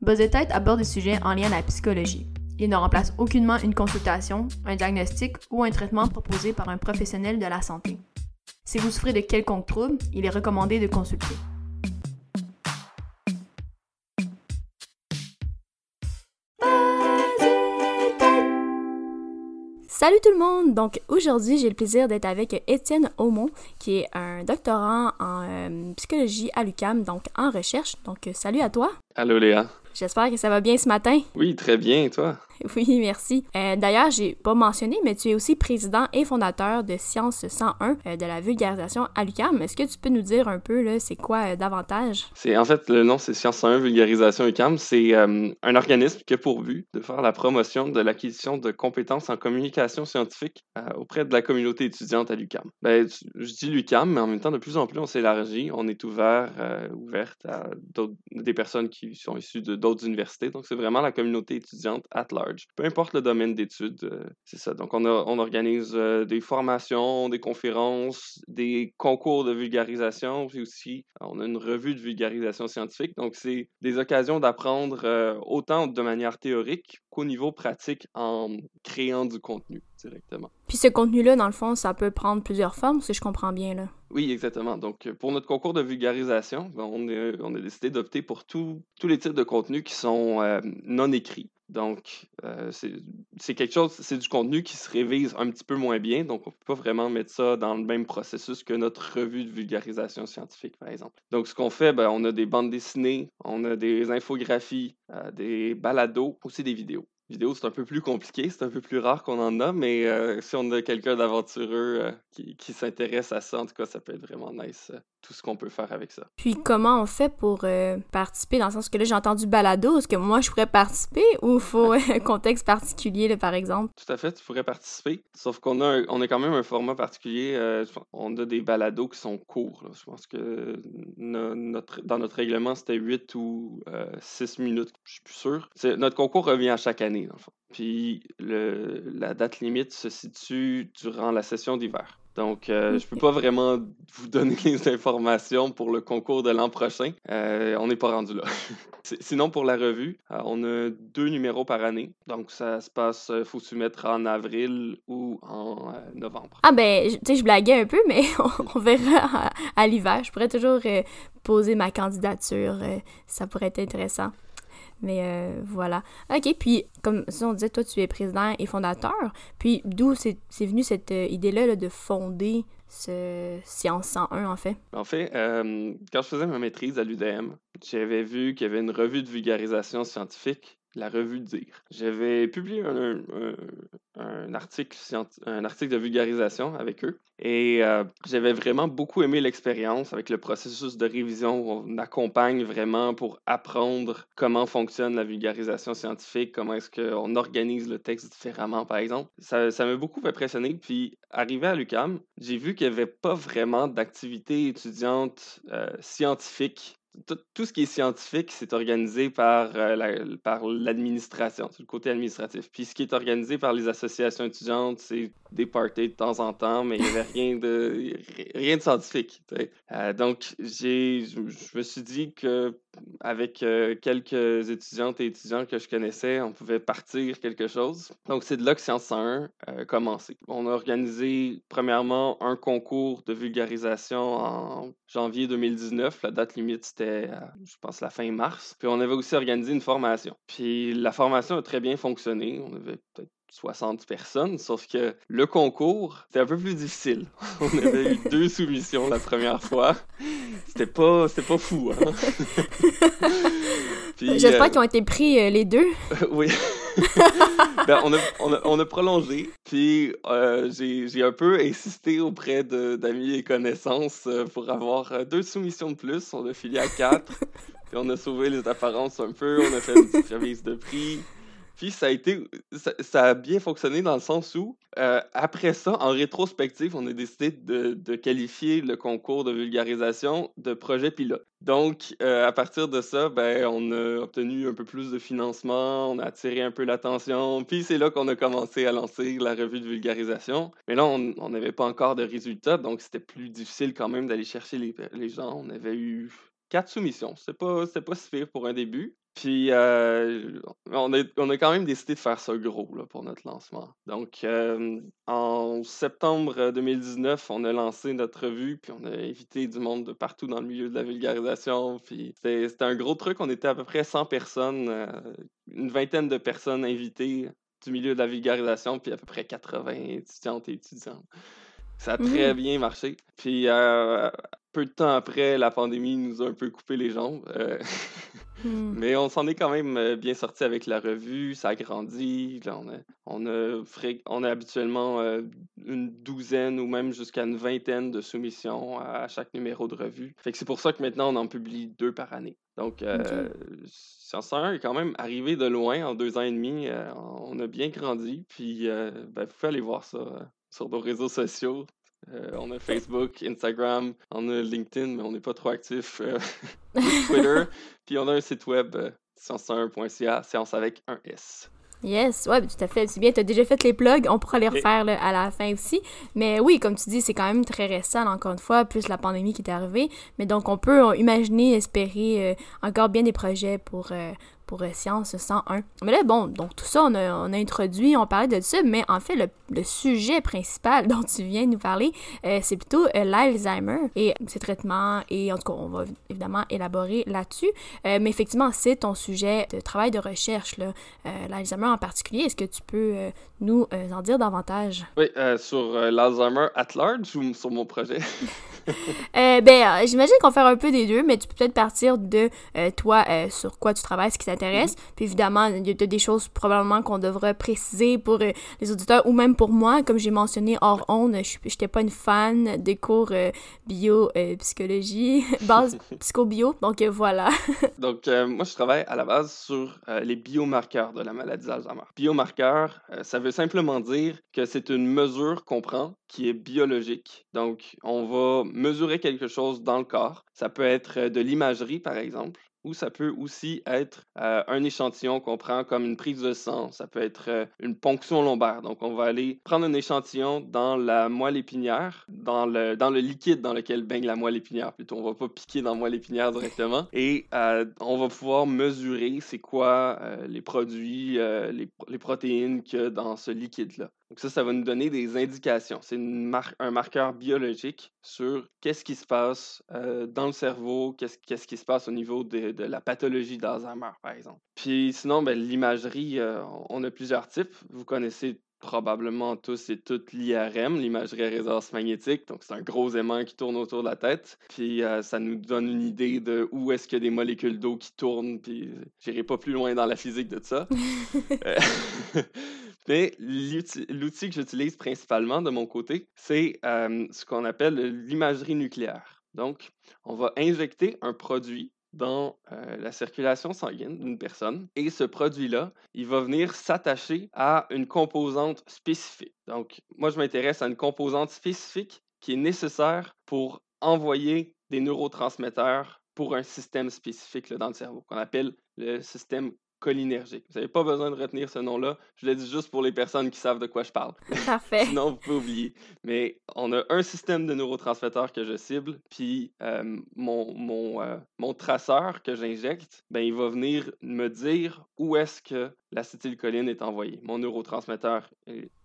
Buzz Tête aborde des sujets en lien à la psychologie. Il ne remplace aucunement une consultation, un diagnostic ou un traitement proposé par un professionnel de la santé. Si vous souffrez de quelconque trouble, il est recommandé de consulter. Salut tout le monde! Donc aujourd'hui, j'ai le plaisir d'être avec Étienne Aumont, qui est un doctorant en euh, psychologie à l'UCAM, donc en recherche. Donc salut à toi! Allô Léa! J'espère que ça va bien ce matin. Oui, très bien, toi? Oui, merci. Euh, D'ailleurs, j'ai pas mentionné, mais tu es aussi président et fondateur de Science 101 euh, de la vulgarisation à l'UQAM. Est-ce que tu peux nous dire un peu, c'est quoi euh, davantage? C'est En fait, le nom, c'est Science 101 Vulgarisation UQAM. C'est euh, un organisme qui a pour but de faire la promotion de l'acquisition de compétences en communication scientifique auprès de la communauté étudiante à l'UQAM. Ben, je dis l'UQAM, mais en même temps, de plus en plus, on s'élargit. On est ouvert, ouverte à des personnes qui sont issues de d'autres universités. Donc, c'est vraiment la communauté étudiante at large. Peu importe le domaine d'études, euh, c'est ça. Donc, on organise euh, des formations, des conférences, des concours de vulgarisation, puis aussi, on a une revue de vulgarisation scientifique. Donc, c'est des occasions d'apprendre euh, autant de manière théorique qu'au niveau pratique en créant du contenu directement. Puis ce contenu-là, dans le fond, ça peut prendre plusieurs formes, si je comprends bien, là. Oui, exactement. Donc, euh, pour notre concours de vulgarisation, ben, on, a, on a décidé d'opter pour tous les types de contenus qui sont euh, non écrits. Donc, euh, c'est quelque chose, c'est du contenu qui se révise un petit peu moins bien. Donc, on ne peut pas vraiment mettre ça dans le même processus que notre revue de vulgarisation scientifique, par exemple. Donc, ce qu'on fait, ben, on a des bandes dessinées, on a des infographies, euh, des balados, aussi des vidéos. Vidéo, c'est un peu plus compliqué, c'est un peu plus rare qu'on en a, mais euh, si on a quelqu'un d'aventureux euh, qui, qui s'intéresse à ça, en tout cas, ça peut être vraiment nice, euh, tout ce qu'on peut faire avec ça. Puis comment on fait pour participer, dans le sens que là, j'ai entendu balado, est-ce que moi, je pourrais participer ou faut un contexte particulier, là, par exemple? Tout à fait, tu pourrais participer, sauf qu'on a, un- on a quand même un format particulier. on a des balados qui sont courts. là. Je pense que no- notre, dans notre règlement, c'était 8 ou 6 minutes, je suis plus sûr. Notre concours revient à chaque année, dans le fond. Puis le, la date limite se situe durant la session d'hiver. Donc, euh, je peux Ok. pas vraiment vous donner les informations pour le concours de l'an prochain. Euh, on n'est pas rendu là. Sinon, pour la revue, euh, on a deux numéros par année. Donc, ça se passe, il faut soumettre en avril ou en novembre. Ah ben, tu sais, je blaguais un peu, mais on, on verra à, à l'hiver. Je pourrais toujours poser ma candidature. ça pourrait être intéressant. Mais euh, voilà. OK, puis comme ça, on disait, toi, tu es président et fondateur. Puis d'où c'est venu cette euh, idée-là là, de fonder ce Science 101, en fait? En fait, euh, quand je faisais ma maîtrise à l'UDM, j'avais vu qu'il y avait une revue de vulgarisation scientifique, la revue Dire. J'avais publié un, un- un article, un article de vulgarisation avec eux et euh, j'avais vraiment beaucoup aimé l'expérience avec le processus de révision où on accompagne vraiment pour apprendre comment fonctionne la vulgarisation scientifique, comment est-ce qu'on organise le texte différemment, par exemple. Ça ça m'a beaucoup impressionné. Puis, arrivé à l'UQAM, j'ai vu qu'il n'y avait pas vraiment d'activité étudiante euh, scientifique. Tout, ce qui est scientifique, c'est organisé par, euh, la- par l'administration, c'est le côté administratif. Puis ce qui est organisé par les associations étudiantes, c'est des parties de temps en temps, mais il n'y avait rien de, rien de scientifique. Euh, donc, j'ai, je me suis dit que avec euh, quelques étudiantes et étudiants que je connaissais, on pouvait partir quelque chose. Donc, c'est de là que Science 101 a commencé. On a organisé, premièrement, un concours de vulgarisation en janvier 2019. La date limite, c'était, euh, je pense, la fin mars. Puis, on avait aussi organisé une formation. Puis, la formation a très bien fonctionné. On avait peut-être 60 personnes, sauf que le concours, c'était un peu plus difficile. On avait eu deux soumissions la première fois. C'était pas, fou, hein? J'espère euh, qu'ils ont été pris euh, les deux. oui. Ben, on, a, on, a, on a prolongé, puis euh, j'ai un peu insisté auprès d'amis et connaissances pour avoir deux soumissions de plus. On a filé à quatre, puis on a sauvé les apparences un peu, on a fait une petite remise de prix. Puis ça a été, ça, a bien fonctionné dans le sens où, euh, après ça, en rétrospective, on a décidé de, qualifier le concours de vulgarisation de projet pilote. Donc, euh, à partir de ça, ben, on a obtenu un peu plus de financement, on a attiré un peu l'attention, puis c'est là qu'on a commencé à lancer la revue de vulgarisation. Mais là, on n'avait pas encore de résultats, donc c'était plus difficile quand même d'aller chercher les, gens. On avait eu quatre soumissions, c'était pas, pas si pire pour un début. Puis euh, on, a, on a quand même décidé de faire ça gros là, pour notre lancement. Donc euh, en septembre 2019, on a lancé notre revue, puis on a invité du monde de partout dans le milieu de la vulgarisation. Puis c'était un gros truc, on était à peu près 100 personnes, euh, une vingtaine de personnes invitées du milieu de la vulgarisation, puis à peu près 80 étudiantes et étudiants. Ça a très mmh. bien marché. Puis peu de temps après, la pandémie nous a un peu coupé les jambes. Mmh. Mais on s'en est quand même bien sorti avec la revue, ça a grandi. on, a, on, a, on a habituellement une douzaine ou même jusqu'à une vingtaine de soumissions à chaque numéro de revue. Fait que c'est pour ça que maintenant on en publie deux par année. Donc, euh, Science 1 est quand même arrivé de loin en deux ans et demi. on a bien grandi. Puis, ben, vous pouvez aller voir ça sur nos réseaux sociaux. Euh, on a Facebook, Instagram, on a LinkedIn, mais on n'est pas trop actif. Euh, Twitter. Puis on a un site web, euh, science1.ca, science avec un S. Yes, ouais, tout à fait. C'est bien, tu as déjà fait les plugs, on pourra les refaire à la fin aussi. Mais oui, comme tu dis, c'est quand même très récent, encore une fois, plus la pandémie qui est arrivée. Mais donc, on peut imaginer, espérer encore bien des projets pour, pour euh, Science 101. Mais là, bon, donc tout ça, on a, on a introduit, on parlait de ça, mais en fait, le, le sujet principal dont tu viens de nous parler, euh, c'est plutôt euh, l'Alzheimer et ses traitements, et en tout cas, on va évidemment élaborer là-dessus. mais effectivement, c'est ton sujet de travail de recherche, l'Alzheimer en particulier. Est-ce que tu peux nous en dire davantage? Oui, sur l'Alzheimer at large ou sur mon projet? ben, j'imagine qu'on fait un peu des deux, mais tu peux peut-être partir de toi, sur quoi tu travailles, ce qui intéresse. Puis évidemment, il y a des choses probablement qu'on devrait préciser pour euh, les auditeurs ou même pour moi. Comme j'ai mentionné hors onde, je n'étais pas une fan des cours euh, bio, euh, psychologie, base psycho-bio. Donc voilà. Donc moi, je travaille à la base sur les biomarqueurs de la maladie d'Alzheimer. Biomarqueur, ça veut simplement dire que c'est une mesure qu'on prend qui est biologique. Donc, on va mesurer quelque chose dans le corps. Ça peut être de l'imagerie, par exemple ou ça peut aussi être euh, un échantillon qu'on prend comme une prise de sang. Ça peut être euh, une ponction lombaire. Donc, on va aller prendre un échantillon dans la moelle épinière, dans le, dans le liquide dans lequel baigne la moelle épinière. Plutôt, on va pas piquer dans la moelle épinière directement. Et euh, on va pouvoir mesurer c'est quoi les produits, les, les protéines qu'il y a dans ce liquide-là. Donc ça, ça va nous donner des indications. C'est un marqueur biologique sur qu'est-ce qui se passe euh, dans le cerveau, qu'est-ce qui se passe au niveau de, la pathologie d'Alzheimer, par exemple. Puis sinon, ben, l'imagerie, euh, on a plusieurs types. Vous connaissez probablement tous et toutes l'IRM, l'imagerie à résonance magnétique. Donc, c'est un gros aimant qui tourne autour de la tête. Puis, euh, ça nous donne une idée de où est-ce qu'il y a des molécules d'eau qui tournent. Puis, j'irai pas plus loin dans la physique de ça. Mais l'outil que j'utilise principalement de mon côté, c'est ce qu'on appelle l'imagerie nucléaire. Donc, on va injecter un produit dans la circulation sanguine d'une personne et ce produit-là, il va venir s'attacher à une composante spécifique. Donc, moi, je m'intéresse à une composante spécifique qui est nécessaire pour envoyer des neurotransmetteurs pour un système spécifique dans le cerveau, qu'on appelle le système cholinergique. Vous n'avez pas besoin de retenir ce nom-là. Je le dis juste pour les personnes qui savent de quoi je parle. Parfait. Sinon, vous pouvez oublier. Mais on a un système de neurotransmetteurs que je cible, puis euh, mon, mon, euh, mon traceur que j'injecte, ben, il va venir me dire où est-ce que l'acétylcholine est envoyée. Mon neurotransmetteur,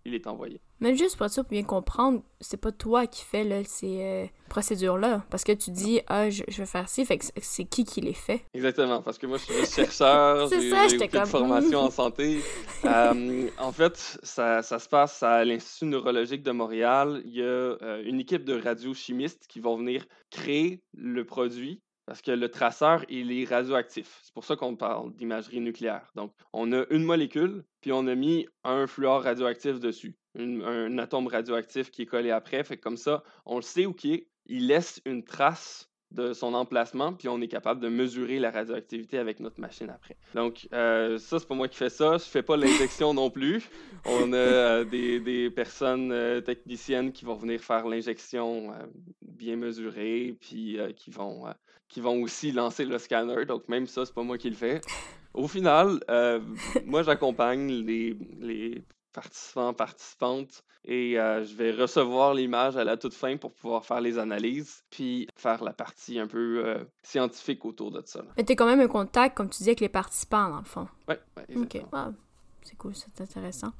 il est envoyé. Mais juste pour ça, pour bien comprendre, c'est pas toi qui fais là, ces euh, procédures-là. Parce que tu dis, ah, je, je veux faire ci, fait que c'est qui qui les fait? Exactement, parce que moi, je suis chercheur, j'ai une formation en santé. Euh, en fait, ça, ça, se passe à l'Institut neurologique de Montréal. Il y a euh, une équipe de radiochimistes qui vont venir créer le produit parce que le traceur, il est radioactif. C'est pour ça qu'on parle d'imagerie nucléaire. Donc, on a une molécule, puis on a mis un fluor radioactif dessus, un atome radioactif qui est collé après. Fait comme ça, on le sait où qui est. Il laisse une trace de son emplacement, puis on est capable de mesurer la radioactivité avec notre machine après. Donc, euh, ça, c'est pas moi qui fais ça. Je fais pas l'injection non plus. On a euh, des, personnes euh, techniciennes qui vont venir faire l'injection bien mesurée, puis qui, vont, qui vont aussi lancer le scanner. Donc, même ça, c'est pas moi qui le fais. Au final, moi, j'accompagne les, les participants, participantes. Et euh, je vais recevoir l'image à la toute fin pour pouvoir faire les analyses, puis faire la partie un peu euh, scientifique autour de ça. Mais tu es quand même en contact, comme tu dis, avec les participants, dans le fond. Oui, ouais, Ok, Ah, c'est cool, c'est intéressant.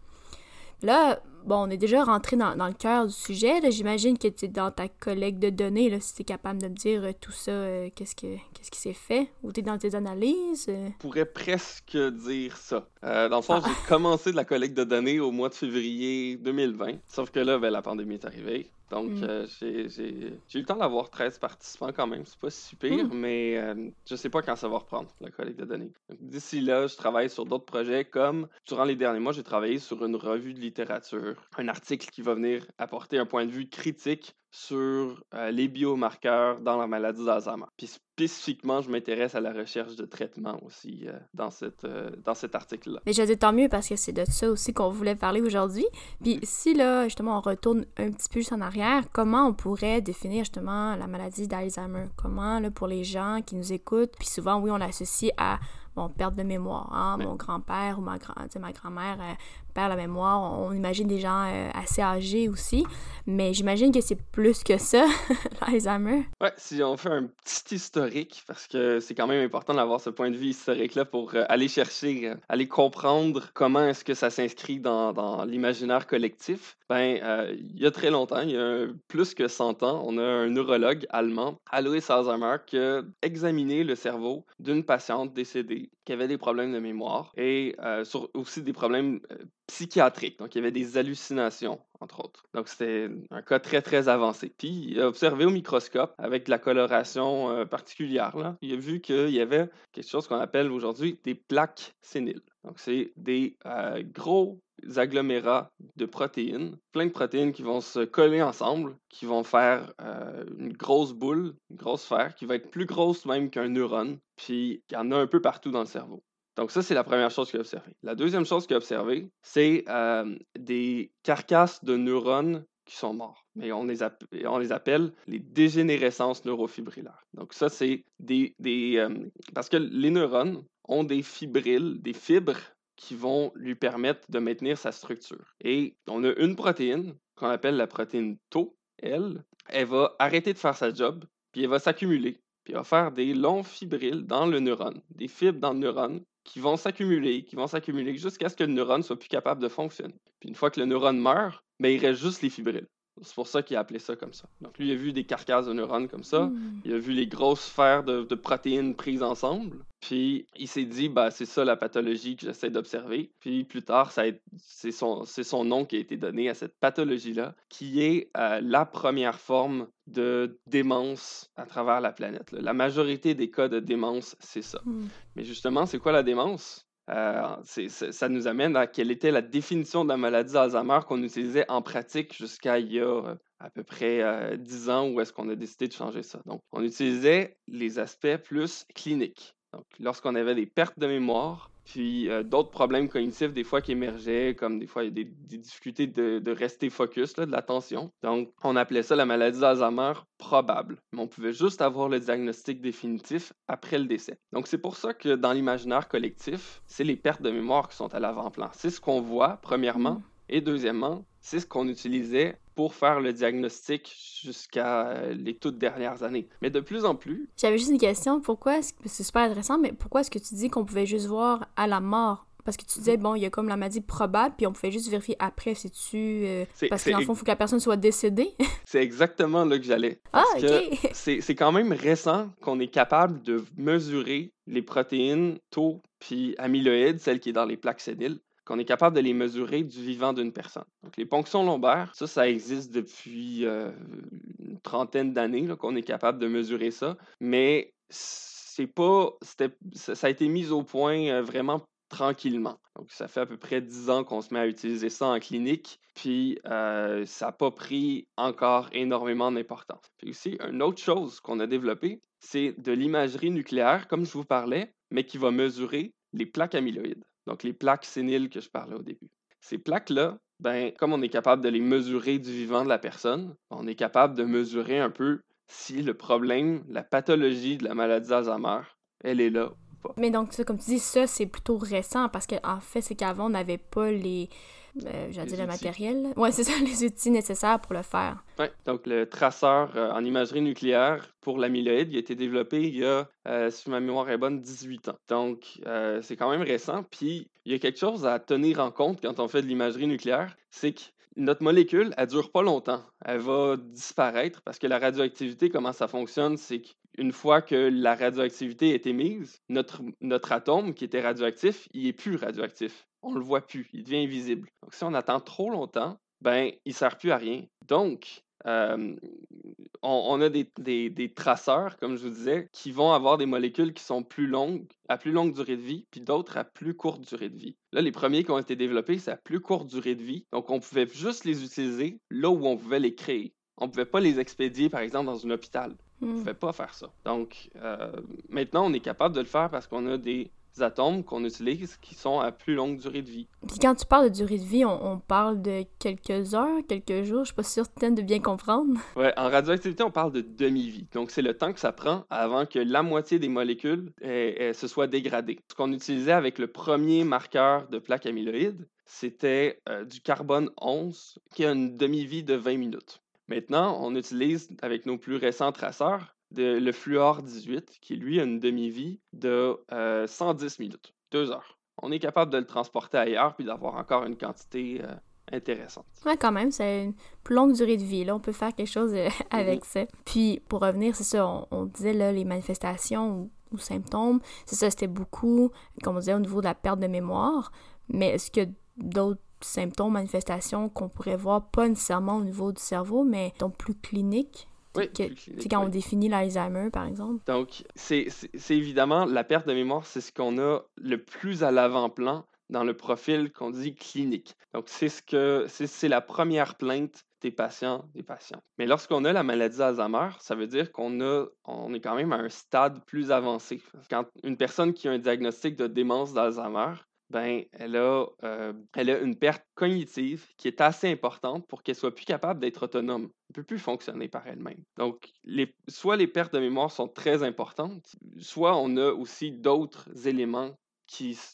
Là, bon, on est déjà rentré dans, dans le cœur du sujet. J'imagine que tu es dans ta collecte de données, là, si tu es capable de me dire euh, tout ça, euh, qu'est-ce, que, qu'est-ce qui s'est fait, ou tu es dans tes analyses. euh? Je pourrais presque dire ça. Euh, dans le fond, j'ai commencé de la collecte de données au mois de février 2020. Sauf que là, ben, la pandémie est arrivée. Donc, Mm. euh, j'ai, eu le temps d'avoir 13 participants quand même. C'est pas si pire, Mm. mais euh, je sais pas quand ça va reprendre, la collecte de données. D'ici là, je travaille sur d'autres projets comme, durant les derniers mois, j'ai travaillé sur une revue de littérature, un article qui va venir apporter un point de vue critique sur euh, les biomarqueurs dans la maladie d'Alzheimer. Puis spécifiquement, je m'intéresse à la recherche de traitement aussi euh, dans, cette, euh, dans cet article-là. Mais je dis tant mieux parce que c'est de ça aussi qu'on voulait parler aujourd'hui. Puis si là, justement, on retourne un petit peu juste en arrière, comment on pourrait définir justement la maladie d'Alzheimer? Comment, là, pour les gens qui nous écoutent, puis souvent, oui, on l'associe à, bon, perte de mémoire, hein? Ouais. Mon grand-père ou ma, grand, ma grand-mère euh, perd la mémoire. On, imagine des gens euh, assez âgés aussi, mais j'imagine que c'est plus que ça, l'Alzheimer. Ouais, si on fait un petit historique, parce que c'est quand même important d'avoir ce point de vue historique-là pour euh, aller chercher, euh, aller comprendre comment est-ce que ça s'inscrit dans, l'imaginaire collectif. Ben, il y a très longtemps, il y a plus que 100 ans, on a un neurologue allemand, Alois Alzheimer, qui a examiné le cerveau d'une patiente décédée qui avait des problèmes de mémoire et euh, aussi des problèmes euh, psychiatriques. Donc, il y avait des hallucinations, entre autres. Donc, c'était un cas très, très avancé. Puis, il a observé au microscope avec de la coloration euh, particulière. Là. Il a vu qu'il y avait quelque chose qu'on appelle aujourd'hui des plaques séniles. Donc, c'est des gros agglomérats de protéines, plein de protéines qui vont se coller ensemble, qui vont faire euh, une grosse boule, une grosse sphère, qui va être plus grosse même qu'un neurone, puis il y en a un peu partout dans le cerveau. Donc ça, c'est la première chose qu'il a observée. La deuxième chose qu'il a observée, c'est euh, des carcasses de neurones qui sont morts. Mais on les, appelle les dégénérescences neurofibrillaires. Donc ça, c'est des... des euh, parce que les neurones ont des fibrilles, des fibres qui vont lui permettre de maintenir sa structure. Et on a une protéine qu'on appelle la protéine Tau, elle, elle va arrêter de faire sa job, puis elle va s'accumuler, puis elle va faire des longs fibrilles dans le neurone, des fibres dans le neurone qui vont s'accumuler, qui vont s'accumuler jusqu'à ce que le neurone soit plus capable de fonctionner. Puis une fois que le neurone meurt, ben, il reste juste les fibrilles. C'est pour ça qu'il a appelé ça comme ça. Donc lui, il a vu des carcasses de neurones comme ça. Hmm. Il a vu les grosses sphères de, de protéines prises ensemble. Puis il s'est dit, bah, c'est ça la pathologie que j'essaie d'observer. Puis plus tard, c'est son, son nom qui a été donné à cette pathologie-là, qui est euh, la première forme de démence à travers la planète. là. La majorité des cas de démence, c'est ça. Hmm. Mais justement, c'est quoi la démence? Euh, ça nous amène à quelle était la définition de la maladie d'Alzheimer qu'on utilisait en pratique jusqu'à il y a euh, à peu près euh, 10 ans où est-ce qu'on a décidé de changer ça. Donc, on utilisait les aspects plus cliniques. Donc, lorsqu'on avait des pertes de mémoire, puis euh, d'autres problèmes cognitifs des fois qui émergeaient, comme des fois il y a des, des difficultés de, de rester focus, là, de l'attention. Donc, on appelait ça la maladie d'Alzheimer probable. Mais on pouvait juste avoir le diagnostic définitif après le décès. Donc, c'est pour ça que dans l'imaginaire collectif, c'est les pertes de mémoire qui sont à l'avant-plan. C'est ce qu'on voit, premièrement. Mm. Et deuxièmement, c'est ce qu'on utilisait pour faire le diagnostic jusqu'à euh, les toutes dernières années. Mais de plus en plus, J'avais juste une question. Pourquoi, est-ce que- c'est super intéressant, mais pourquoi est-ce que tu dis qu'on pouvait juste voir à la mort? Parce que tu disais, bon, il y a comme la maladie probable, puis on pouvait juste vérifier après, c'est-tu... euh, c'est parce qu'en fond, il faut que la personne soit décédée. c'est exactement là que j'allais. ah, ok! c'est quand même récent qu'on est capable de mesurer les protéines tau puis amyloïdes, celles qui est dans les plaques séniles, qu'on est capable de les mesurer du vivant d'une personne. Donc les ponctions lombaires, ça, ça existe depuis euh, une trentaine d'années qu'on est capable de mesurer ça, mais c'est pas, ça, a été mis au point euh, vraiment tranquillement. Donc, ça fait à peu près 10 ans qu'on se met à utiliser ça en clinique, puis euh, ça n'a pas pris encore énormément d'importance. Puis aussi, une autre chose qu'on a développée, c'est de l'imagerie nucléaire, comme je vous parlais, mais qui va mesurer les plaques amyloïdes, donc les plaques séniles que je parlais au début. Ces plaques-là, ben, comme on est capable de les mesurer du vivant de la personne, on est capable de mesurer un peu si le problème, la pathologie de la maladie d'Alzheimer, elle est là Mais donc, comme tu dis, ça, c'est plutôt récent, parce qu'en fait, c'est qu'avant, on n'avait pas les... euh, j'allais dire Les le matériel. Ouais, c'est ça, les outils nécessaires pour le faire. Ouais, donc le traceur euh, en imagerie nucléaire pour l'amyloïde, il a été développé il y a, euh, si ma mémoire est bonne, 18 ans. Donc euh, c'est quand même récent. Puis il y a quelque chose à tenir en compte quand on fait de l'imagerie nucléaire, c'est que notre molécule, elle dure pas longtemps. Elle va disparaître parce que la radioactivité, comment ça fonctionne, c'est qu'une fois que la radioactivité est émise, notre, notre atome qui était radioactif, il est plus radioactif. On le voit plus, il devient invisible. Donc si on attend trop longtemps, ben il sert plus à rien. Donc euh, on, on a des, des- des traceurs, comme je vous disais, qui vont avoir des molécules qui sont plus longues, à plus longue durée de vie, puis d'autres à plus courte durée de vie. Là, les premiers qui ont été développés, c'est à plus courte durée de vie. Donc, on pouvait juste les utiliser là où on pouvait les créer. On ne pouvait pas les expédier, par exemple, dans un hôpital. On ne Hmm. pouvait pas faire ça. Donc, euh, maintenant, on est capable de le faire parce qu'on a des atomes qu'on utilise qui sont à plus longue durée de vie. Puis quand tu parles de durée de vie, on, on parle de quelques heures, quelques jours. Je suis pas certaine de bien comprendre. Ouais, en radioactivité, on parle de demi-vie. Donc, c'est le temps que ça prend avant que la moitié des molécules eh, eh, se soient dégradées. Ce qu'on utilisait avec le premier marqueur de plaque amyloïde, c'était euh, du carbone 11 qui a une demi-vie de 20 minutes. Maintenant, on utilise avec nos plus récents traceurs de- le fluor 18 qui, lui, a une demi-vie de euh, 110 minutes, 2 heures. On est capable de le transporter ailleurs puis d'avoir encore une quantité euh, intéressante. Ouais, quand même, c'est une plus longue durée de vie. Là, on peut faire quelque chose euh, avec ça. Puis, pour revenir, c'est ça, on, on disait là, les manifestations ou, ou symptômes, c'est ça, c'était beaucoup, comme on disait, au niveau de la perte de mémoire. Mais est-ce qu'il y a d'autres symptômes, manifestations qu'on pourrait voir, pas nécessairement au niveau du cerveau, mais donc plus cliniques? Oui, Que- quand oui. on définit l'Alzheimer, par exemple. Donc, c'est évidemment la perte de mémoire, c'est ce qu'on a le plus à l'avant-plan dans le profil qu'on dit clinique. Donc, c'est ce que c'est c'est la première plainte des patients, des patients. Mais lorsqu'on a la maladie d'Alzheimer, ça veut dire qu'on a, on est quand même à un stade plus avancé. Quand une personne qui a un diagnostic de démence d'Alzheimer, ben, elle a, euh, elle a une perte cognitive qui est assez importante pour qu'elle soit plus capable d'être autonome. Elle ne peut plus fonctionner par elle-même. Donc, soit les pertes de mémoire sont très importantes, soit on a aussi d'autres éléments,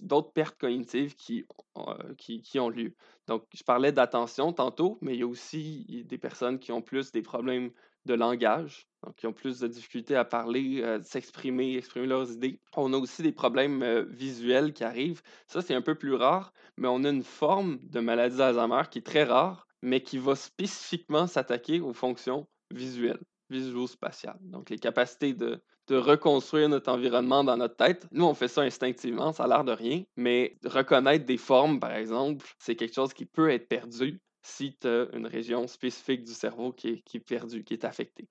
d'autres pertes cognitives qui, euh, qui, qui ont lieu. Donc, je parlais d'attention tantôt, mais il y a aussi des personnes qui ont plus des problèmes de langage, donc qui ont plus de difficultés à parler, euh, s'exprimer, exprimer leurs idées. On a aussi des problèmes euh, visuels qui arrivent. Ça, c'est un peu plus rare, mais on a une forme de maladie d'Alzheimer qui est très rare, mais qui va spécifiquement s'attaquer aux fonctions visuelles, visuospatiales. Donc, les capacités de, de reconstruire notre environnement dans notre tête. Nous, on fait ça instinctivement, ça a l'air de rien, mais reconnaître des formes, par exemple, c'est quelque chose qui peut être perdu si tu as une région spécifique du cerveau qui est, qui est perdue, qui est affectée.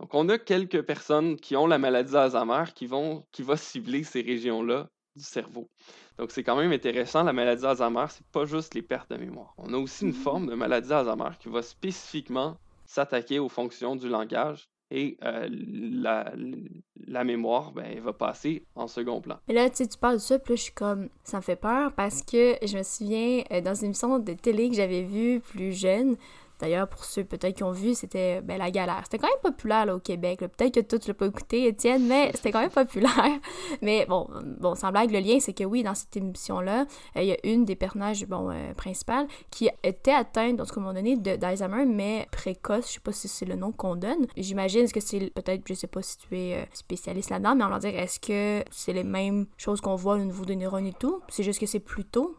Donc, on a quelques personnes qui ont la maladie d'Alzheimer qui vont qui va cibler ces régions-là du cerveau. Donc, c'est quand même intéressant. La maladie d'Alzheimer, c'est pas juste les pertes de mémoire. On a aussi une forme de maladie d'Alzheimer qui va spécifiquement s'attaquer aux fonctions du langage et euh, la, la mémoire, ben, elle va passer en second plan. Mais là, tu sais, tu parles de ça, puis là, je suis comme, ça me fait peur parce que je me souviens euh, dans une émission de télé que j'avais vue plus jeune. D'ailleurs, pour ceux peut-être qui ont vu, c'était ben, La Galère. C'était quand même populaire là, au Québec. Peut-être que toi, tu l'as pas écouté, Étienne, mais c'était quand même populaire. Mais bon, bon, sans blague, le lien, c'est que oui, dans cette émission-là, euh, il y a une des personnages bon, euh, principales qui était atteinte, dans ce moment donné, de- d'Alzheimer, mais précoce. Je sais pas si c'est le nom qu'on donne. J'imagine que c'est peut-être, je sais pas si tu es euh, spécialiste là-dedans, mais on va dire, est-ce que c'est les mêmes choses qu'on voit au niveau des neurones et tout? C'est juste que c'est plus tôt?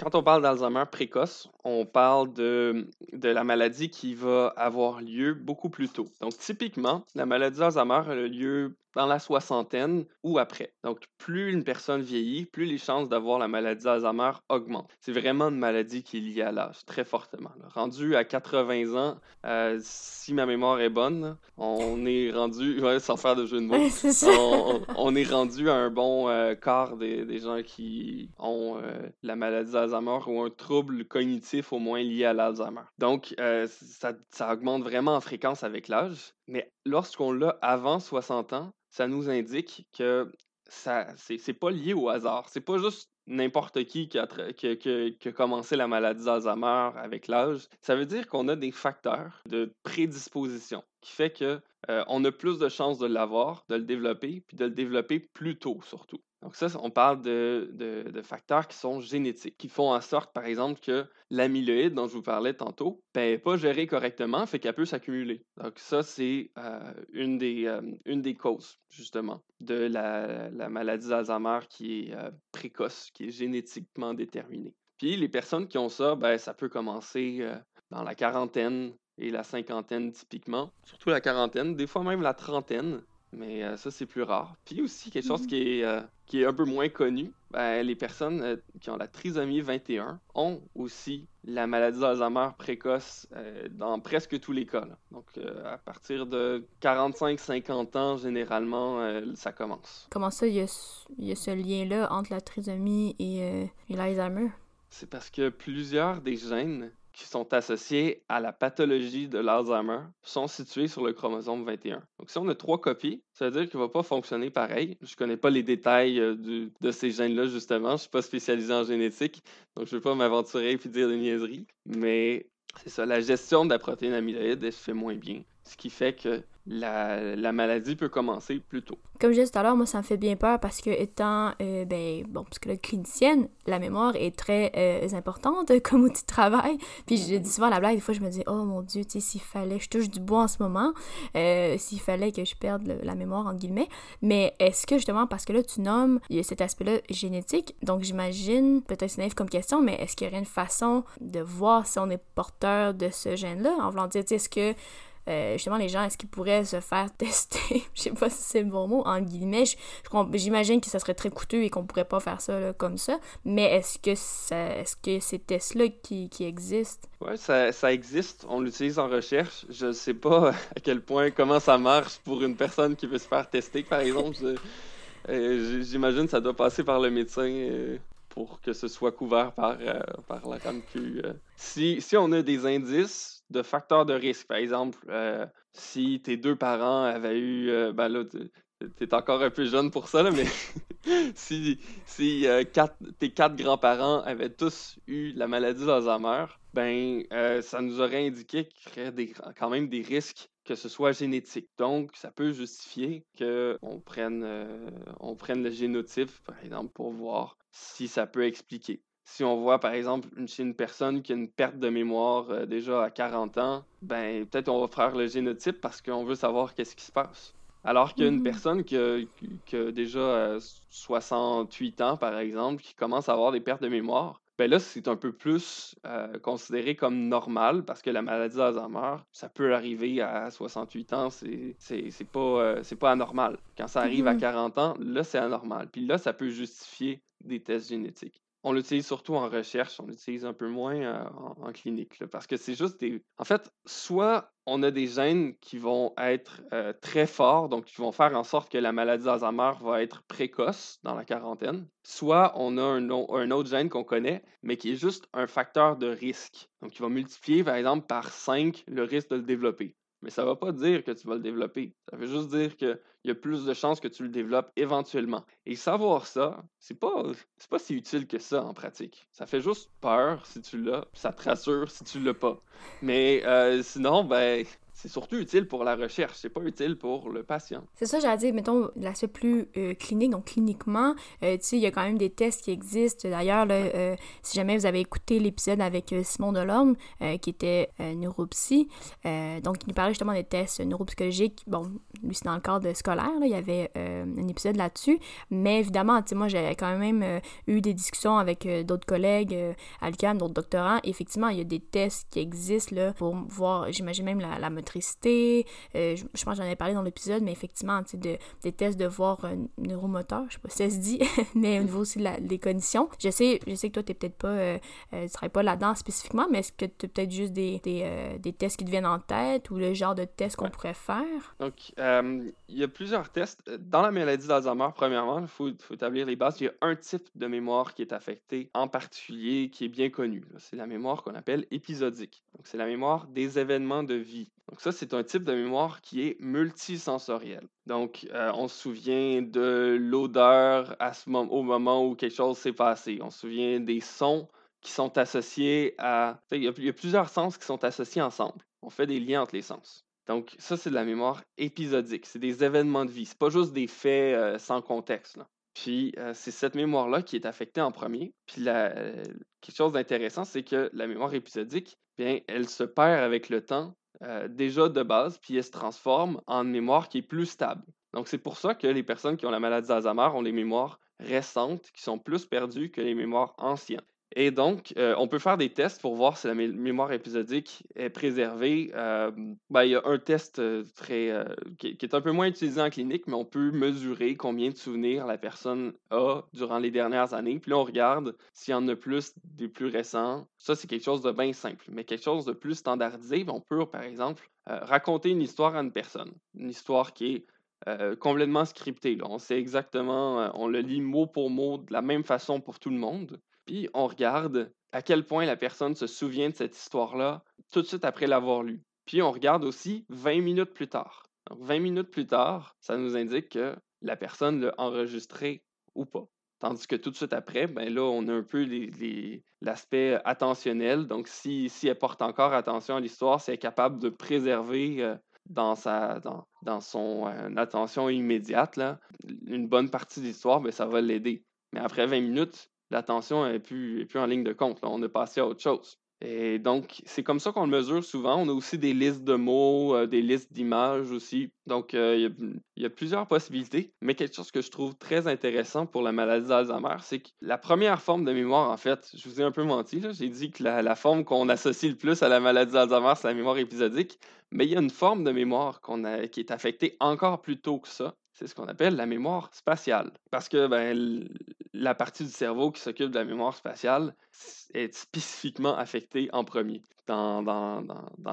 Quand on parle d'Alzheimer précoce, on parle de, de la maladie qui va avoir lieu beaucoup plus tôt. Donc, typiquement, la maladie d'Alzheimer a lieu dans la soixantaine ou après. Donc, plus une personne vieillit, plus les chances d'avoir la maladie d'Alzheimer augmentent. C'est vraiment une maladie qui est liée à l'âge, très fortement. là. Rendu à 80 ans, euh, si ma mémoire est bonne, on est rendu, ouais, sans faire de jeu de mots, Ouais, on, on est rendu à un bon euh, quart des, des gens qui ont euh, la maladie d'Alzheimer ou un trouble cognitif au moins lié à l'Alzheimer. Donc, ça, ça augmente vraiment en fréquence avec l'âge. Mais lorsqu'on l'a avant 60 ans, ça nous indique que ça c'est pas lié au hasard. C'est pas juste n'importe qui qui a commencé la maladie d'Alzheimer avec l'âge. Ça veut dire qu'on a des facteurs de prédisposition qui fait que euh, on a plus de chances de l'avoir, de le développer, puis de le développer plus tôt surtout. Donc ça, on parle de, facteurs qui sont génétiques, qui font en sorte, par exemple, que l'amyloïde dont je vous parlais tantôt n'est ben, pas géré correctement, fait qu'elle peut s'accumuler. Donc ça, c'est euh, une, des, euh, une des causes, justement, de la, la maladie d'Alzheimer qui est euh, précoce, qui est génétiquement déterminée. Puis les personnes qui ont ça, ben, ça peut commencer dans la quarantaine et la cinquantaine typiquement, surtout la quarantaine, des fois même la trentaine. Mais euh, ça, c'est plus rare. Puis aussi, quelque chose mmh qui est, euh, qui est un peu moins connu, ben, les personnes euh, qui ont la trisomie 21 ont aussi la maladie d'Alzheimer précoce dans presque tous les cas. Donc, à partir de 45-50 ans, généralement, ça commence. Comment ça, il y a, y a ce lien-là entre la trisomie et, et l'Alzheimer? C'est parce que plusieurs des gènes qui sont associés à la pathologie de l'Alzheimer sont situés sur le chromosome 21. Donc, si on a trois copies, ça veut dire qu'il ne va pas fonctionner pareil. Je ne connais pas les détails euh, de ces gènes-là, justement. Je ne suis pas spécialisé en génétique, donc je ne vais pas m'aventurer et dire des niaiseries. Mais c'est ça, la gestion de la protéine amyloïde, elle se fait moins bien. Ce qui fait que la, maladie peut commencer plus tôt. Comme je disais tout à l'heure, moi, ça me fait bien peur parce que, étant, euh, ben, bon, parce que la clinicienne, la mémoire est très euh, importante comme outil de travail. Puis je dis souvent la blague, des fois, je me dis, oh mon Dieu, tu sais, s'il fallait, je touche du bois en ce moment, euh, s'il fallait que je perde la mémoire, entre guillemets. Mais est-ce que, justement, parce que là, tu nommes, il y a cet aspect-là génétique, donc j'imagine, peut-être c'est naïf comme question, mais est-ce qu'il y aurait une façon de voir si on est porteur de ce gène-là, en voulant dire, est-ce que euh, justement, les gens, est-ce qu'ils pourraient se faire tester? je sais pas si c'est le bon mot, en guillemets. J'imagine que ça serait très coûteux et qu'on pourrait pas faire ça comme ça. Mais est-ce que, est-ce que ces tests-là qui, existent? Oui, ça, ça, existe. On l'utilise en recherche. Je sais pas à quel point, comment ça marche pour une personne qui veut se faire tester, par exemple. Euh, j'imagine ça doit passer par le médecin euh, pour que ce soit couvert par, par la RAMQ. Si, si on a des indices de facteurs de risque. Par exemple, euh, si tes deux parents avaient eu, euh, ben là, t'es encore un peu jeune pour ça, mais si, si euh, tes quatre grands-parents avaient tous eu la maladie d'Alzheimer, ben ça nous aurait indiqué qu'il y aurait quand même des risques que ce soit génétique. Donc, ça peut justifier qu'on prenne, on prenne le génotype, par exemple, pour voir si ça peut expliquer. Si on voit, par exemple, chez une personne qui a une perte de mémoire euh, déjà à 40 ans, ben peut-être on va faire le génotype parce qu'on veut savoir qu'est-ce qui se passe. Alors qu'une mmh personne qui a, déjà 68 euh, ans, par exemple, qui commence à avoir des pertes de mémoire, ben là, c'est un peu plus euh, considéré comme normal parce que la maladie d'Alzheimer, ça peut arriver à 68 ans, c'est pas, c'est pas anormal. Quand ça arrive à 40 mmh ans, là, c'est anormal. Puis là, ça peut justifier des tests génétiques. On l'utilise surtout en recherche, on l'utilise un peu moins euh, en, clinique, parce que c'est juste des... En fait, soit on a des gènes qui vont être euh, très forts, donc qui vont faire en sorte que la maladie d'Alzheimer va être précoce dans la quarantaine, soit on a un, un autre gène qu'on connaît, mais qui est juste un facteur de risque. Donc, qui va multiplier, par exemple, par 5 le risque de le développer. Mais ça ne va pas dire que tu vas le développer. Ça veut juste dire qu'il y a plus de chances que tu le développes éventuellement. Et savoir ça, c'est pas, pas si utile que ça en pratique. Ça fait juste peur si tu l'as, ça te rassure si tu l'as pas. Mais euh, sinon, ben, c'est surtout utile pour la recherche, c'est pas utile pour le patient. C'est ça, j'allais dire, mettons, l'aspect plus euh, clinique, donc cliniquement, euh, tu sais, il y a quand même des tests qui existent. D'ailleurs, euh, si jamais vous avez écouté l'épisode avec Simon Delorme, qui était neuropsy, donc il nous parlait justement des tests neuropsychologiques. Bon, lui, c'est dans le cadre scolaire, là, il y avait un épisode là-dessus, mais évidemment, tu sais, moi, j'avais quand même eu des discussions avec d'autres collègues à l'UQAM, d'autres doctorants. effectivement, il y a des tests qui existent là, pour voir, j'imagine même la, la euh, je, pense que j'en ai parlé dans l'épisode, mais effectivement, de, des tests de voir un neuromoteur, je sais pas si ça se dit, mais au niveau aussi de la, des conditions. Je sais, je sais que toi, tu peut-être pas, euh, euh, tu travailles pas là-dedans spécifiquement, mais est-ce que tu as peut-être juste des, des, des, tests qui te viennent en tête ou le genre de tests qu'on pourrait faire? Donc, il y a plusieurs tests. Dans la maladie d'Alzheimer, premièrement, il faut, faut, établir les bases. Il y a un type de mémoire qui est affecté en particulier, qui est bien connu. C'est la mémoire qu'on appelle épisodique. Donc, c'est la mémoire des événements de vie. Donc ça, c'est un type de mémoire qui est multisensoriel. Donc, euh, on se souvient de l'odeur au moment où quelque chose s'est passé. On se souvient des sons qui sont associés à... Il y, a, plusieurs sens qui sont associés ensemble. On fait des liens entre les sens. Donc, ça, c'est de la mémoire épisodique. C'est des événements de vie. C'est pas juste des faits euh, sans contexte. Puis c'est cette mémoire-là qui est affectée en premier. Puis quelque chose d'intéressant, c'est que la mémoire épisodique, bien, elle se perd avec le temps déjà de base, puis elle se transforme en mémoire qui est plus stable. Donc c'est pour ça que les personnes qui ont la maladie d'Alzheimer ont les mémoires récentes qui sont plus perdues que les mémoires anciennes. Et donc, euh, on peut faire des tests pour voir si la mémoire épisodique est préservée. Euh, ben, il y a un test euh, très, qui, est un peu moins utilisé en clinique, mais on peut mesurer combien de souvenirs la personne a durant les dernières années. Puis là, on regarde s'il y en a plus des plus récents. Ça, c'est quelque chose de bien simple. Mais quelque chose de plus standardisé, ben, on peut, par exemple, raconter une histoire à une personne. Une histoire qui est complètement scriptée. On sait exactement, on le lit mot pour mot de la même façon pour tout le monde. Puis on regarde à quel point la personne se souvient de cette histoire-là tout de suite après l'avoir lue. Puis on regarde aussi 20 minutes plus tard. Donc 20 minutes plus tard, ça nous indique que la personne l'a enregistré ou pas. Tandis que tout de suite après, ben là, on a un peu l'aspect attentionnel. Donc, si, elle porte encore attention à l'histoire, si elle est capable de préserver euh, dans, son euh, attention immédiate une bonne partie de l'histoire, ben, ça va l'aider. Mais après 20 minutes, l'attention n'est plus, plus en ligne de compte. On est passé à autre chose. Et donc, c'est comme ça qu'on le mesure souvent. On a aussi des listes de mots, euh, des listes d'images aussi. Donc, euh, il y, a plusieurs possibilités. Mais quelque chose que je trouve très intéressant pour la maladie d'Alzheimer, c'est que la première forme de mémoire, en fait, je vous ai un peu menti, j'ai dit que la, forme qu'on associe le plus à la maladie d'Alzheimer, c'est la mémoire épisodique. Mais il y a une forme de mémoire a, qui est affectée encore plus tôt que ça. C'est ce qu'on appelle la mémoire spatiale. Parce que ben, la partie du cerveau qui s'occupe de la mémoire spatiale est spécifiquement affectée en premier dans,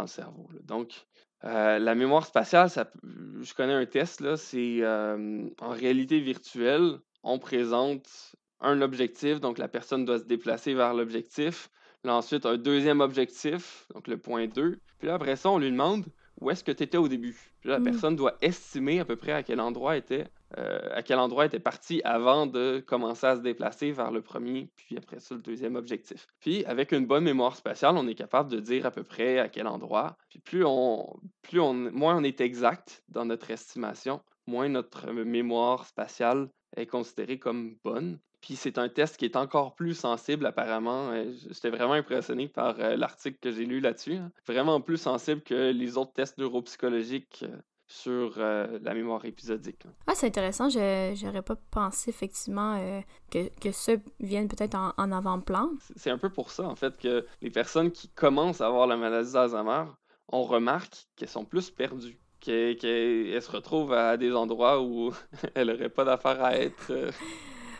le cerveau. Donc, euh, la mémoire spatiale, ça, je connais un test, c'est euh, en réalité virtuelle, on présente un objectif, donc la personne doit se déplacer vers l'objectif. Ensuite, un deuxième objectif, donc le point 2. Puis là, après ça, on lui demande où est-ce que tu étais au début? Puis la mmh. personne doit estimer à peu près à quel endroit était, euh, à quel endroit était parti avant de commencer à se déplacer vers le premier, puis après ça, le deuxième objectif. Puis avec une bonne mémoire spatiale, on est capable de dire à peu près à quel endroit. Puis plus on, plus on, moins on est exact dans notre estimation, moins notre mémoire spatiale est considérée comme bonne. Puis c'est un test qui est encore plus sensible apparemment. Euh, j'étais vraiment impressionné par euh, l'article que j'ai lu là-dessus. Hein. Vraiment plus sensible que les autres tests neuropsychologiques euh, sur la mémoire épisodique. Ah, c'est intéressant. Je n'aurais pas pensé effectivement que, que ça vienne peut-être en, avant-plan. C'est un peu pour ça, en fait, que les personnes qui commencent à avoir la maladie d'Alzheimer, on remarque qu'elles sont plus perdues. Qu'elles se retrouvent à des endroits où elles n'auraient pas d'affaire à être.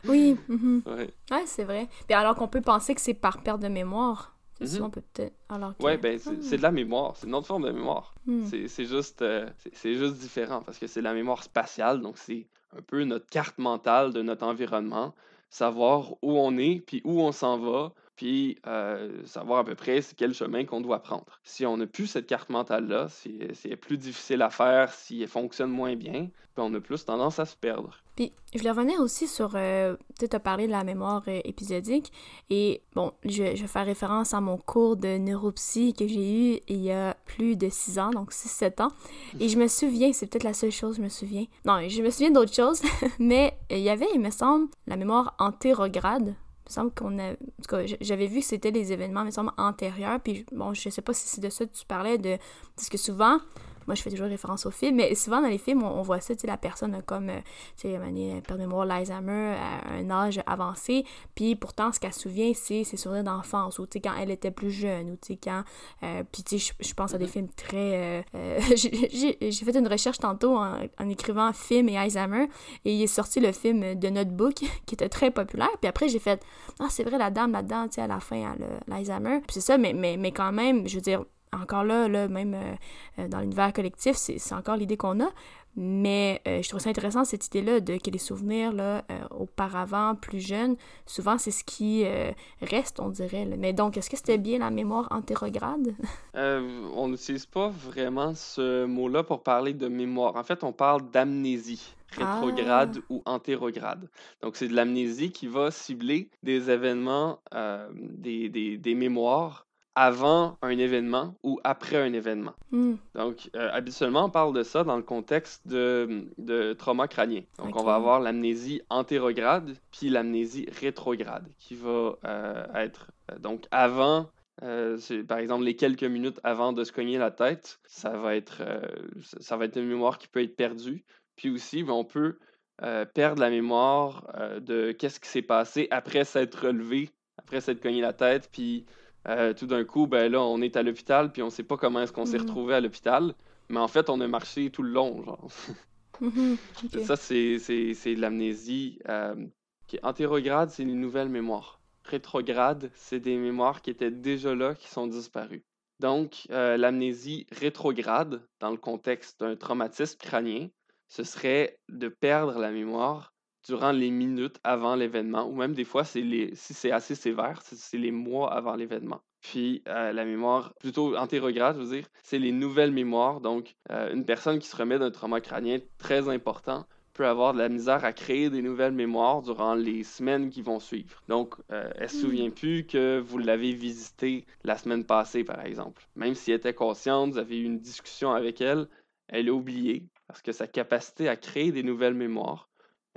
Oui. Mm Ouais, c'est vrai. Puis alors qu'on peut penser que c'est par perte de mémoire. C'est mm-hmm. peut-être. Alors Ouais, ben ah. c'est de la mémoire. C'est une autre forme de mémoire. Mm. C'est juste, euh, c'est juste différent parce que c'est la mémoire spatiale. Donc c'est un peu notre carte mentale de notre environnement. Savoir où on est, puis où on s'en va, puis euh, savoir à peu près quel chemin qu'on doit prendre. Si on n'a plus cette carte mentale-là, si, si, elle est plus difficile à faire, si elle fonctionne moins bien, puis on a plus tendance à se perdre. Puis je voulais revenir aussi sur, euh, tu as parlé de la mémoire euh, épisodique, et bon, je, je, vais faire référence à mon cours de neuropsy que j'ai eu il y a plus de 6 ans, donc 6-7 ans, et je me souviens, c'est peut-être la seule chose que je me souviens, non, je me souviens d'autres choses, mais il y avait, il me semble, la mémoire antérograde, il me semble qu'on a. En tout cas, j'avais vu que c'était les événements, il me semble, antérieurs. Puis, bon, je sais pas si c'est de ça que tu parlais, de. Parce que souvent, moi, je fais toujours référence au film, mais souvent dans les films, on, voit ça, tu sais, la personne comme, euh, tu sais, perte de mémoire, l'Alzheimer à un âge avancé, puis pourtant, ce qu'elle se souvient, c'est ses souvenirs d'enfance, ou tu sais, quand elle était plus jeune, ou tu sais, quand. Euh, puis, tu sais, je pense à des mm-hmm. films très. Euh, j'ai fait une recherche tantôt en, écrivant film et Alzheimer, et il est sorti le film de Notebook, qui était très populaire, puis après, j'ai fait, ah, c'est vrai, la dame là-dedans, tu sais, à la fin, elle a l'Alzheimer. Puis c'est ça, mais, mais, mais quand même, je veux dire, encore là, là même euh, euh, dans l'univers collectif, c'est encore l'idée qu'on a. Mais euh, je trouve ça intéressant cette idée-là de que les souvenirs là, auparavant, plus jeunes, souvent c'est ce qui reste, on dirait. Mais donc, est-ce que c'était bien la mémoire antérograde? on n'utilise pas vraiment ce mot-là pour parler de mémoire. En fait, on parle d'amnésie rétrograde ah. ou antérograde. Donc, c'est de l'amnésie qui va cibler des événements, des, des, des, mémoires avant un événement ou après un événement. Hmm. Donc, euh, habituellement, on parle de ça dans le contexte de, de trauma crânien. Donc, on va avoir l'amnésie antérograde puis l'amnésie rétrograde qui va euh, être euh, donc avant, par exemple, les quelques minutes avant de se cogner la tête, ça va être, ça- va être une mémoire qui peut être perdue. Puis aussi, ben, on peut perdre la mémoire de qu'est-ce qui s'est passé après s'être relevé, après s'être cogné la tête, puis euh, tout d'un coup, ben là, on est à l'hôpital, puis on sait pas comment est-ce qu'on s'est Mhm. retrouvé à l'hôpital, mais en fait, on a marché tout le long, genre. Mhm. Ça, c'est l'amnésie. euh, qui est antérograde, c'est les nouvelles mémoires. Rétrograde, c'est des mémoires qui étaient déjà là, qui sont disparues. Donc, euh, l'amnésie rétrograde, dans le contexte d'un traumatisme crânien, ce serait de perdre la mémoire durant les minutes avant l'événement, ou même des fois, les, si c'est assez sévère, c'est les mois avant l'événement. Puis euh, la mémoire, plutôt antérograde, je veux dire, c'est les nouvelles mémoires. Donc, euh, une personne qui se remet d'un trauma crânien très important peut avoir de la misère à créer des nouvelles mémoires durant les semaines qui vont suivre. Donc, euh, elle se Hmm. souvient plus que vous l'avez visitée la semaine passée, par exemple. Même si elle était consciente, vous avez eu une discussion avec elle, elle a oublié parce que sa capacité à créer des nouvelles mémoires,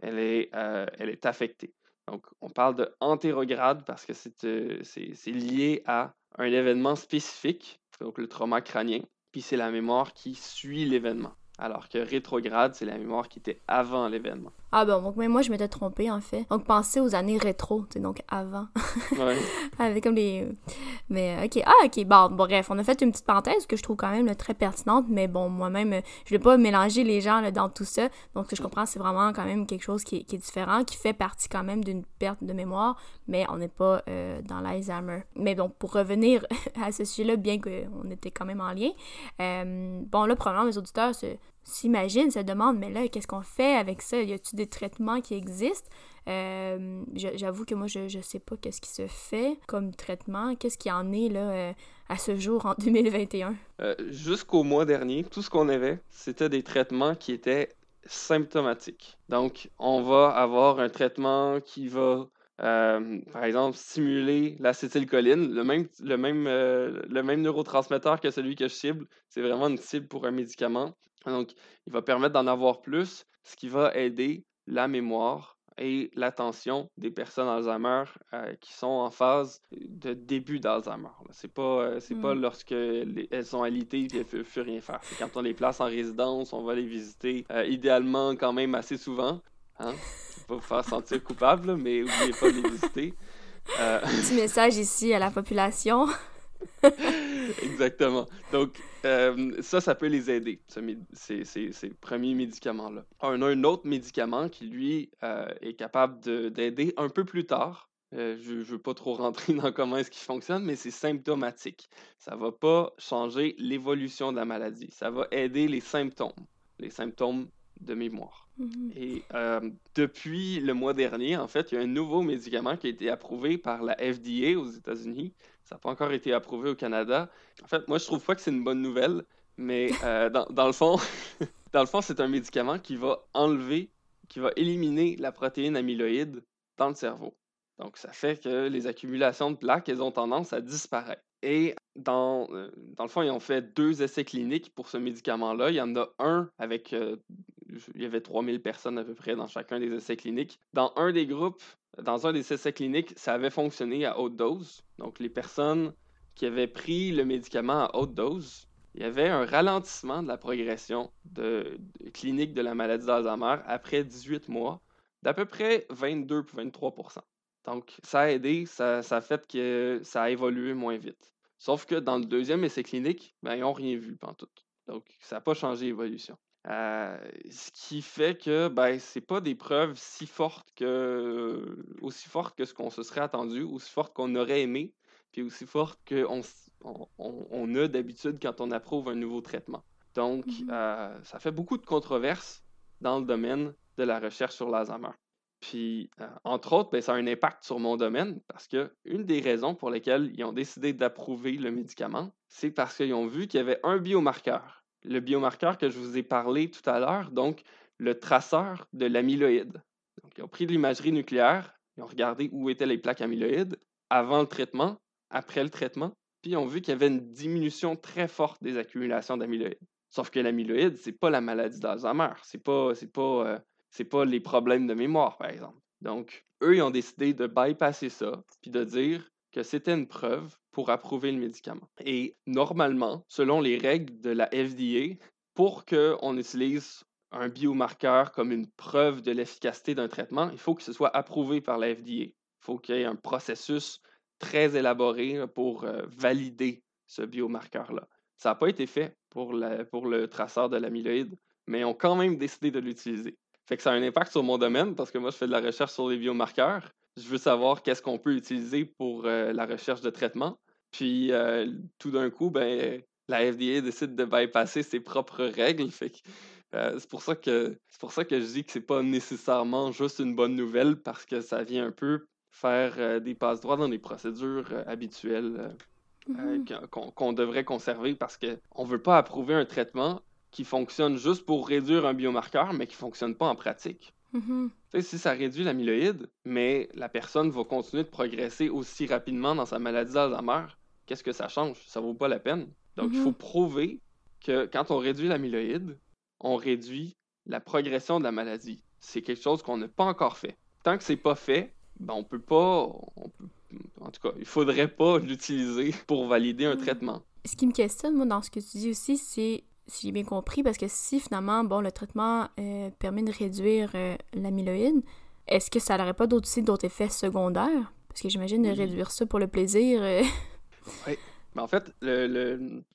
elle est, euh, elle est affectée. Donc, on parle de antérograde parce que c'est euh, c'est lié à un événement spécifique, donc le trauma crânien, puis c'est la mémoire qui suit l'événement. Alors que rétrograde, c'est la mémoire qui était avant l'événement. Ah bon, donc même moi je m'étais trompée en fait. Donc pensez aux années rétro, tu sais, donc avant. Ouais. Avec comme les. Mais ok, ah ok, bon, bon, bref, on a fait une petite parenthèse que je trouve quand même là, très pertinente, mais bon, moi-même, je vais pas mélanger les gens là, dans tout ça. Donc ce que je comprends, c'est vraiment quand même quelque chose qui est, qui est différent, qui fait partie quand même d'une perte de mémoire, mais on n'est pas euh, dans l'Alzheimer. Mais donc pour revenir à ce sujet-là, bien qu'on était quand même en lien, euh, bon là, probablement mes auditeurs se s'imaginent, se demandent, mais là, qu'est-ce qu'on fait avec ça? Y a-t-il des traitements qui existent? Euh, J'avoue que moi, je, je sais pas qu'est-ce qui se fait comme traitement. Qu'est-ce qui en est là euh, à ce jour en 2021? Euh, Jusqu'au mois dernier, tout ce qu'on avait, c'était des traitements qui étaient symptomatiques. Donc, on va avoir un traitement qui va, par exemple, stimuler l'acétylcholine, le même, le, même, le même neurotransmetteur que celui que je cible. C'est vraiment une cible pour un médicament. Donc, il va permettre d'en avoir plus, ce qui va aider la mémoire et l'attention des personnes Alzheimer euh, qui sont en phase de début d'Alzheimer. C'est pas, euh, c'est pas Mm. lorsque les- elles sont alitées et elles ne peuvent plus rien faire. C'est quand on les place en résidence, on va les visiter, euh, idéalement quand même assez souvent. Hein? Pas vous faire sentir coupable, mais n'oubliez pas de les visiter. Petit message ici à la population. Exactement. Donc, euh, ça, ça peut les aider, ce ces, ces- ces premiers médicaments-là. On a un autre médicament qui, lui, euh, est capable de- d'aider un peu plus tard. Euh, je ne veux pas trop rentrer dans comment est-ce qu'il fonctionne, mais c'est symptomatique. Ça ne va pas changer l'évolution de la maladie. Ça va aider les symptômes, les symptômes de mémoire. Mhm. Et depuis le mois dernier, en fait, il y a un nouveau médicament qui a été approuvé par la FDA aux États-Unis. Ça n'a pas encore été approuvé au Canada. En fait, moi, je trouve pas que c'est une bonne nouvelle, mais euh, dans, dans le fond, dans le fond, c'est un médicament qui va enlever, qui va éliminer la protéine amyloïde dans le cerveau. Donc, ça fait que les accumulations de plaques, elles ont tendance à disparaître. Et dans, euh, dans le fond, ils ont fait deux essais cliniques pour ce médicament-là. Il y en a un avec, euh, il y avait 3000 personnes à peu près dans chacun des essais cliniques. Dans un des groupes, dans un des essais cliniques, ça avait fonctionné à haute dose. Donc, les personnes qui avaient pris le médicament à haute dose, il y avait un ralentissement de la progression clinique de la maladie d'Alzheimer après 18 mois d'à peu près 22 puis 23 Donc, ça a aidé, ça, ça a fait que ça a évolué moins vite. Sauf que dans le deuxième essai clinique, ben, ils n'ont rien vu tout. Donc, ça n'a pas changé l'évolution. Euh, ce qui fait que ben, c'est pas des preuves si fortes que aussi fortes que ce qu'on se serait attendu, aussi fortes qu'on aurait aimé, puis aussi fortes qu'on on, on- a d'habitude quand on approuve un nouveau traitement. Donc, Mhm. euh, ça fait beaucoup de controverses dans le domaine de la recherche sur l'Alzheimer. Puis, euh, entre autres, ben, ça a un impact sur mon domaine parce que une des raisons pour lesquelles ils ont décidé d'approuver le médicament, c'est parce qu'ils ont vu qu'il y avait un biomarqueur. Le biomarqueur que je vous ai parlé tout à l'heure, donc le traceur de l'amyloïde. Donc, ils ont pris de l'imagerie nucléaire, ils ont regardé où étaient les plaques amyloïdes avant le traitement, après le traitement, puis ils ont vu qu'il y avait une diminution très forte des accumulations d'amyloïdes. Sauf que l'amyloïde, c'est pas la maladie d'Alzheimer, c'est pas, c'est pas, euh, c'est pas les problèmes de mémoire, par exemple. Donc, eux, ils ont décidé de bypasser ça, puis de dire que c'était une preuve pour approuver le médicament. Et normalement, selon les règles de la FDA, pour qu'on utilise un biomarqueur comme une preuve de l'efficacité d'un traitement, il faut que ce soit approuvé par la FDA. Il faut qu'il y ait un processus très élaboré pour euh, valider ce biomarqueur-là. Ça n'a pas été fait pour, pour le traceur de l'amyloïde, mais ils ont quand même décidé de l'utiliser. Fait que ça a un impact sur mon domaine parce que moi, je fais de la recherche sur les biomarqueurs. Je veux savoir qu'est-ce qu'on peut utiliser pour euh, la recherche de traitement. Puis euh, tout d'un coup, ben, la FDA décide de bypasser ses propres règles. Fait que, euh, c'est pour ça que c'est pour ça que je dis que c'est pas nécessairement juste une bonne nouvelle parce que ça vient un peu faire des passes droits dans les procédures habituelles mm-hmm. qu'on, devrait conserver parce qu'on ne veut pas approuver un traitement qui fonctionne juste pour réduire un biomarqueur, mais qui ne fonctionne pas en pratique. Mm-hmm. Si ça réduit l'amyloïde, mais la personne va continuer de progresser aussi rapidement dans sa maladie d'Alzheimer, qu'est-ce que ça change? Ça vaut pas la peine. Donc, il faut mm-hmm. prouver que quand on réduit l'amyloïde, on réduit la progression de la maladie. C'est quelque chose qu'on n'a pas encore fait. Tant que c'est pas fait, ben on peut pas. en tout cas, il faudrait pas l'utiliser pour valider un mm. traitement. Ce qui me questionne, moi, dans ce que tu dis aussi, c'est si j'ai bien compris, parce que si finalement, bon, le traitement euh, permet de réduire euh, l'amyloïde, est-ce que ça n'aurait pas d'autres d'autres effets secondaires? Parce que j'imagine de réduire ça pour le plaisir. Euh, oui. Mais en fait, le,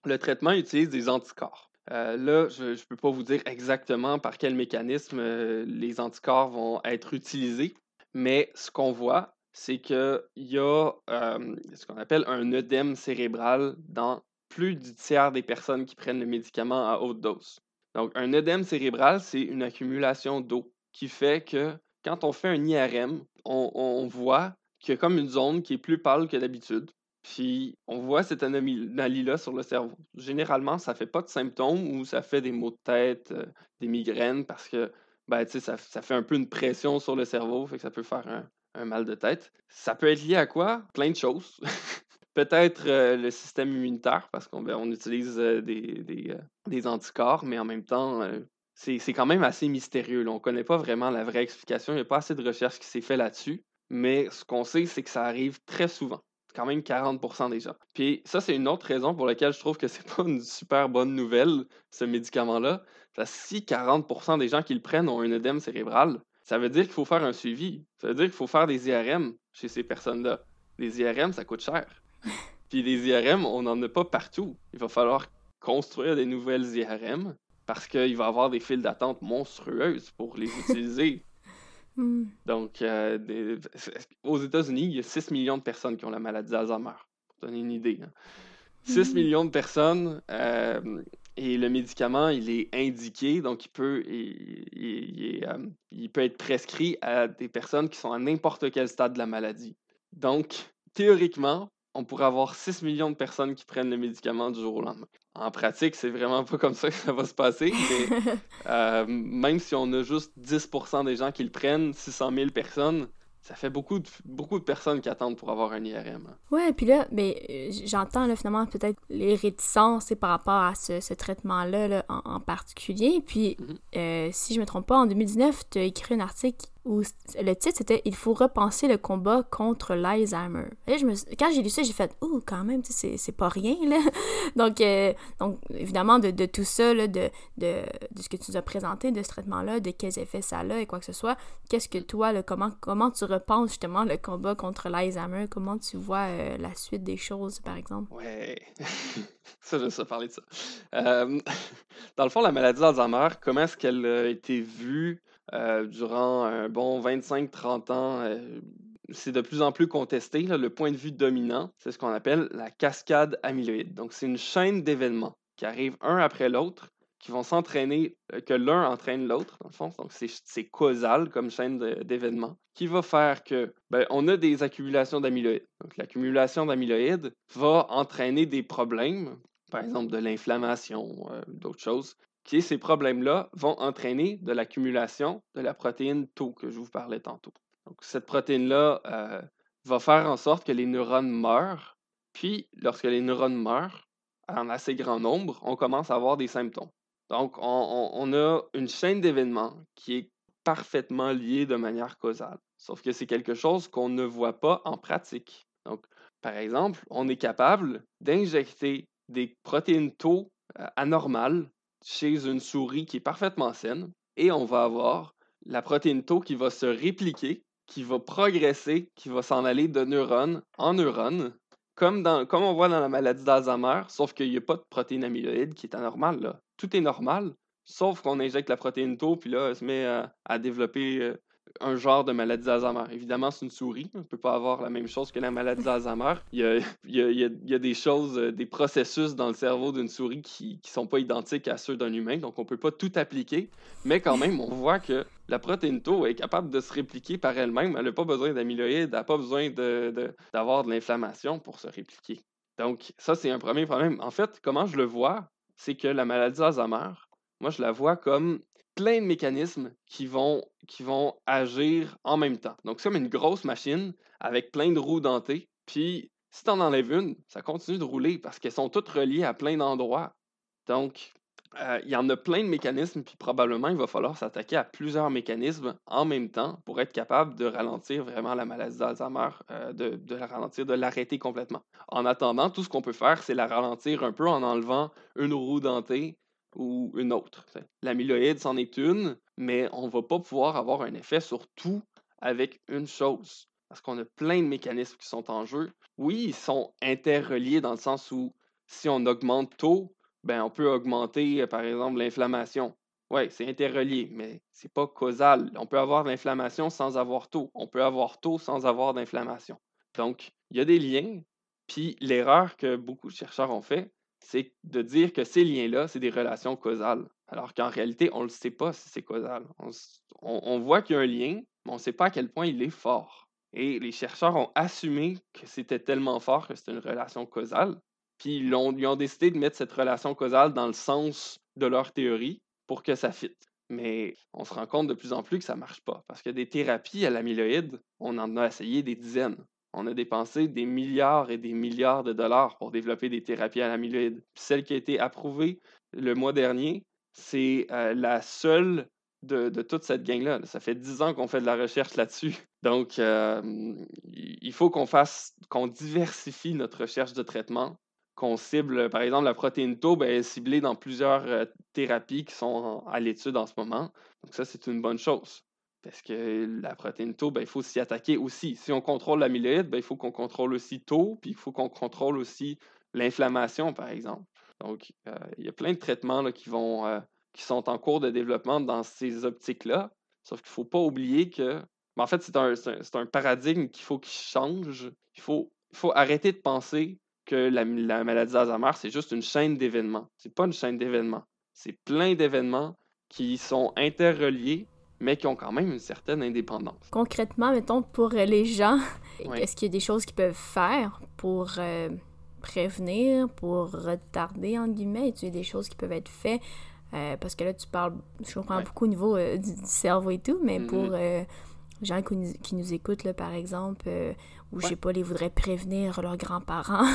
le, traitement utilise des anticorps. là, je ne peux pas vous dire exactement par quel mécanisme les anticorps vont être utilisés, mais ce qu'on voit, c'est qu'il y a ce qu'on appelle un œdème cérébral dans plus du tiers des personnes qui prennent le médicament à haute dose. Donc, un œdème cérébral, c'est une accumulation d'eau qui fait que quand on fait un IRM, on, voit qu'il y a comme une zone qui est plus pâle que d'habitude. Puis on voit cette anomalie-là sur le cerveau. Généralement, ça ne fait pas de symptômes ou ça fait des maux de tête, euh, des migraines parce que ben, ça, ça fait un peu une pression sur le cerveau, fait que ça peut faire un, un mal de tête. Ça peut être lié à quoi? Plein de choses. Peut-être euh, le système immunitaire, parce qu'on ben, utilise euh, euh, des, anticorps, mais en même temps, c'est quand même assez mystérieux. On ne connaît pas vraiment la vraie explication. Il n'y a pas assez de recherche qui s'est fait là-dessus. Mais ce qu'on sait, c'est que ça arrive très souvent. Quand même 40% des gens. Puis ça, c'est une autre raison pour laquelle je trouve que c'est pas une super bonne nouvelle, ce médicament-là. Si 40% des gens qui le prennent ont un œdème cérébral, ça veut dire qu'il faut faire un suivi. Ça veut dire qu'il faut faire des IRM chez ces personnes-là. Les IRM, ça coûte cher. Puis les IRM, on n'en a pas partout. Il va falloir construire des nouvelles IRM parce qu'il va y avoir des files d'attente monstrueuses pour les utiliser. Hmm. Donc, euh, aux États-Unis, il y a 6 millions de personnes qui ont la maladie d'Alzheimer. Pour donner une idée. 6 hein. hmm. millions de personnes euh, et le médicament, il est indiqué, donc il peut, euh, il peut être prescrit à des personnes qui sont à n'importe quel stade de la maladie. Donc, théoriquement, on pourrait avoir 6 millions de personnes qui prennent le médicament du jour au lendemain. En pratique, c'est vraiment pas comme ça que ça va se passer, mais euh, même si on a juste 10% des gens qui le prennent, 600 000 personnes, ça fait beaucoup de, beaucoup de personnes qui attendent pour avoir un IRM. Hein. Ouais, puis là, mais euh, j'entends là, finalement peut-être les réticences par rapport à ce, traitement-là en, particulier. Puis, mm-hmm. euh, si je me trompe pas, en 2019, tu as écrit un article où le titre c'était Il faut repenser le combat contre l'Alzheimer. Quand j'ai lu ça, j'ai fait Oh, quand même, c'est pas rien, là. donc, euh, donc, évidemment, de, de tout ça, là, de, de, de, ce que tu nous as présenté, de ce traitement-là, de quels effets ça a et quoi que ce soit, qu'est-ce que toi, là, comment, comment tu repenses justement le combat contre l'Alzheimer? Comment tu vois euh, la suite des choses, par exemple? Ouais, ça, je sais parler de ça. Euh, dans le fond, la maladie d'Alzheimer, comment est-ce qu'elle a été vue euh, durant un bon 25-30 ans, euh, c'est de plus en plus contesté. le point de vue dominant, c'est ce qu'on appelle la cascade amyloïde. Donc, c'est une chaîne d'événements qui arrivent un après l'autre, qui vont s'entraîner, euh, que l'un entraîne l'autre, dans le fond. Donc, c'est causal comme chaîne d'événements, qui va faire que, ben, on a des accumulations d'amyloïdes. Donc, l'accumulation d'amyloïdes va entraîner des problèmes, par exemple de l'inflammation, d'autres choses, qui, ces problèmes-là vont entraîner de l'accumulation de la protéine Tau que je vous parlais tantôt. Donc, cette protéine-là euh, va faire en sorte que les neurones meurent Puis, lorsque les neurones meurent, en assez grand nombre, on commence à avoir des symptômes. Donc, on, a une chaîne d'événements qui est parfaitement liée de manière causale. Sauf que c'est quelque chose qu'on ne voit pas en pratique. Donc, par exemple, on est capable d'injecter des protéines tau euh, anormales chez une souris qui est parfaitement saine et on va avoir la protéine tau qui va se répliquer, qui va progresser, qui va s'en aller de neurone en neurone, comme, dans, comme on voit dans la maladie d'Alzheimer, sauf qu'il n'y a pas de protéine amyloïde qui est anormale. Tout est normal, sauf qu'on injecte la protéine tau, puis là, elle se met à, développer euh, un genre de maladie d'Alzheimer. Évidemment, c'est une souris. On ne peut pas avoir la même chose que la maladie d'Alzheimer. Il, y a, des choses, euh, des processus dans le cerveau d'une souris qui ne sont pas identiques à ceux d'un humain. Donc, on ne peut pas tout appliquer. Mais quand même, on voit que la protéine tau est capable de se répliquer par elle-même. Elle n'a pas besoin d'amyloïdes, elle n'a pas besoin d'avoir de, de l'inflammation pour se répliquer. Donc, ça, c'est un premier problème. En fait, comment je le vois, c'est que la maladie d'Alzheimer, moi, je la vois comme plein de mécanismes qui vont, agir en même temps. Donc, c'est comme une grosse machine avec plein de roues dentées. Puis, si tu en enlèves une, ça continue de rouler parce qu'elles sont toutes reliées à plein d'endroits. Donc, euh, il y en a plein de mécanismes, puis probablement il va falloir s'attaquer à plusieurs mécanismes en même temps pour être capable de ralentir vraiment la maladie d'Alzheimer, euh, de, de, la ralentir, de l'arrêter complètement. En attendant, tout ce qu'on peut faire, c'est la ralentir un peu en enlevant une roue dentée ou une autre. L'amyloïde, c'en est une, mais on ne va pas pouvoir avoir un effet sur tout avec une chose. Parce qu'on a plein de mécanismes qui sont en jeu. Oui, ils sont interreliés dans le sens où si on augmente tôt, ben on peut augmenter, euh, par exemple, l'inflammation. Oui, c'est interrelié, mais c'est pas causal. On peut avoir l'inflammation sans avoir taux. On peut avoir taux sans avoir d'inflammation. Donc, il y a des liens. Puis l'erreur que beaucoup de chercheurs ont fait, c'est de dire que ces liens-là, c'est des relations causales. Alors qu'en réalité, on ne le sait pas si c'est causal. On, voit qu'il y a un lien, mais on ne sait pas à quel point il est fort. Et les chercheurs ont assumé que c'était tellement fort que c'était une relation causale, puis ils ont, ils ont, décidé de mettre cette relation causale dans le sens de leur théorie pour que ça fitte. Mais on se rend compte de plus en plus que ça ne marche pas, parce que des thérapies à l'amyloïde, on en a essayé des dizaines on a dépensé des milliards et des milliards de dollars pour développer des thérapies à l'amyloïde. Celle qui a été approuvée le mois dernier, c'est euh, la seule de, toute cette gang-là. Ça fait dix ans qu'on fait de la recherche là-dessus. Donc, il faut qu'on fasse, qu'on diversifie notre recherche de traitement, qu'on cible, par exemple, la protéine tau ben, est ciblée dans plusieurs euh, thérapies qui sont à l'étude en ce moment. Donc, ça, c'est une bonne chose. Parce que la protéine tau, ben, il faut s'y attaquer aussi. Si on contrôle l'amyloïde, ben, il faut qu'on contrôle aussi tau, puis il faut qu'on contrôle aussi l'inflammation, par exemple. Donc, euh, il y a plein de traitements là, qui, vont, euh, qui sont en cours de développement dans ces optiques-là. Sauf qu'il ne faut pas oublier que. Ben, en fait, c'est un, un, paradigme qu'il faut qu'il change. Il faut, il faut arrêter de penser que la, la maladie d'Alzheimer, c'est juste une chaîne d'événements. C'est pas une chaîne d'événements. C'est plein d'événements qui sont interreliés mais qui ont quand même une certaine indépendance. Concrètement, mettons, pour les gens, est-ce qu'il y a des choses qu'ils peuvent faire pour euh, prévenir, pour retarder, en guillemets? Est-ce qu'il y a des choses qui peuvent être faites? Euh, parce que là, tu parles, je comprends beaucoup au niveau euh, du, cerveau et tout, mais pour mm-hmm. les gens qui nous, écoutent, là, par exemple, ou je sais pas, les voudraient prévenir leurs grands-parents.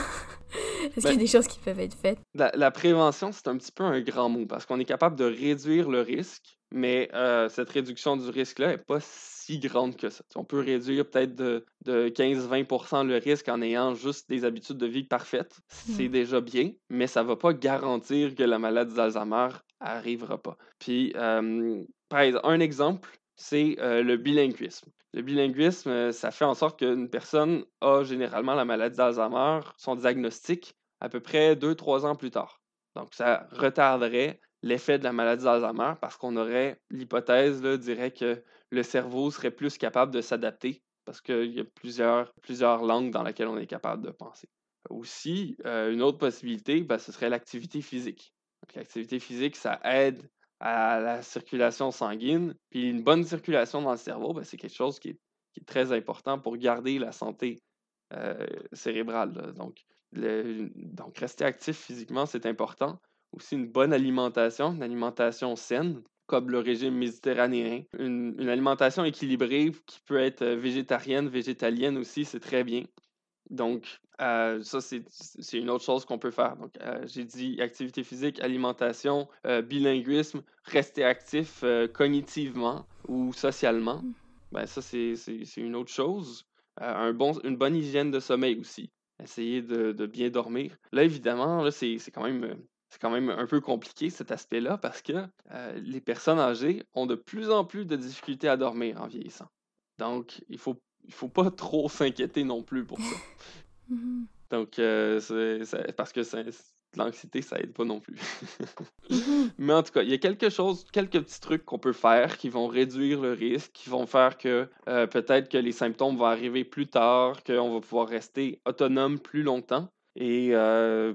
Est-ce qu'il y a ben des choses qui peuvent être faites? la prévention, c'est un petit peu un grand mot parce qu'on est capable de réduire le risque mais euh, cette réduction du risque-là n'est pas si grande que ça. On peut réduire peut-être de, 15-20 le risque en ayant juste des habitudes de vie parfaites. C'est mmh. déjà bien, mais ça ne va pas garantir que la maladie d'Alzheimer n'arrivera pas. Puis, par exemple, un exemple, c'est le bilinguisme. Le bilinguisme, ça fait en sorte qu'une personne a généralement la maladie d'Alzheimer, son diagnostic, à peu près 2-3 ans plus tard. Donc, ça retarderait l'effet de la maladie d'Alzheimer parce qu'on aurait l'hypothèse, dirait que le cerveau serait plus capable de s'adapter parce qu'il y a plusieurs, langues dans lesquelles on est capable de penser. Aussi, une autre possibilité, ben, ce serait l'activité physique. L'activité physique, ça aide à la circulation sanguine. Puis une bonne circulation dans le cerveau, ben, c'est quelque chose qui est, très important pour garder la santé euh, cérébrale. Donc, donc, rester actif physiquement, c'est important aussi une bonne alimentation, une alimentation saine, comme le régime méditerranéen. Une, alimentation équilibrée qui peut être euh, végétarienne, végétalienne aussi, c'est très bien. Donc, Euh, ça, c'est une autre chose qu'on peut faire. Donc, euh, j'ai dit activité physique, alimentation, euh, bilinguisme, rester actif cognitivement ou socialement. Mmh. Ben, ça, c'est une autre chose. un bon, une bonne hygiène de sommeil aussi. Essayer de, de bien dormir. Là, évidemment, c'est quand même c'est quand même un peu compliqué cet aspect-là parce que les personnes âgées ont de plus en plus de difficultés à dormir en vieillissant. Donc, il faut, il faut pas trop s'inquiéter non plus pour ça. Mmh Donc, c'est, parce que l'anxiété, ça aide pas non plus. Mmh Mais en tout cas, il y a quelque chose, quelques petits trucs qu'on peut faire qui vont réduire le risque, qui vont faire que peut-être que les symptômes vont arriver plus tard, qu'on va pouvoir rester autonome plus longtemps. Et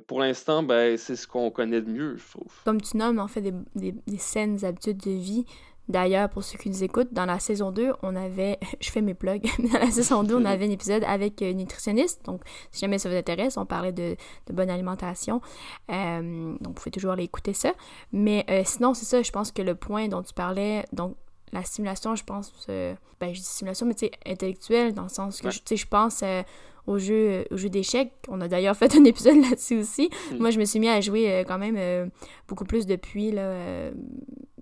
pour l'instant, ben, c'est ce qu'on connaît de mieux, je trouve. Comme tu nommes, en fait, des, des, des saines habitudes de vie, D'ailleurs, pour ceux qui nous écoutent, dans la saison 2, on avait, je fais mes plugs, dans la saison 2, on avait un épisode avec une nutritionniste. Donc, si jamais ça vous intéresse, on parlait de, bonne alimentation. donc, vous pouvez toujours aller écouter ça. Mais sinon, c'est ça, je pense que le point dont tu parlais, donc la stimulation, je pense, ben, je dis stimulation, mais tu sais, intellectuelle, dans le sens que, tu sais, je pense au jeu, au jeu d'échecs. On a d'ailleurs fait un épisode là-dessus aussi. Hmm. Moi, je me suis mis à jouer euh, quand même euh, beaucoup plus depuis là, euh,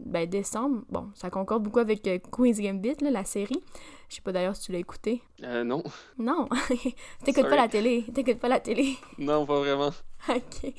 ben, décembre. Bon, ça concorde beaucoup avec Queen's Gambit, là, la série. Je sais pas d'ailleurs si tu l'as écouté. Euh, non. Non. T'écoutes pas la télé. T'écoutes pas la télé. Non, pas vraiment. ok.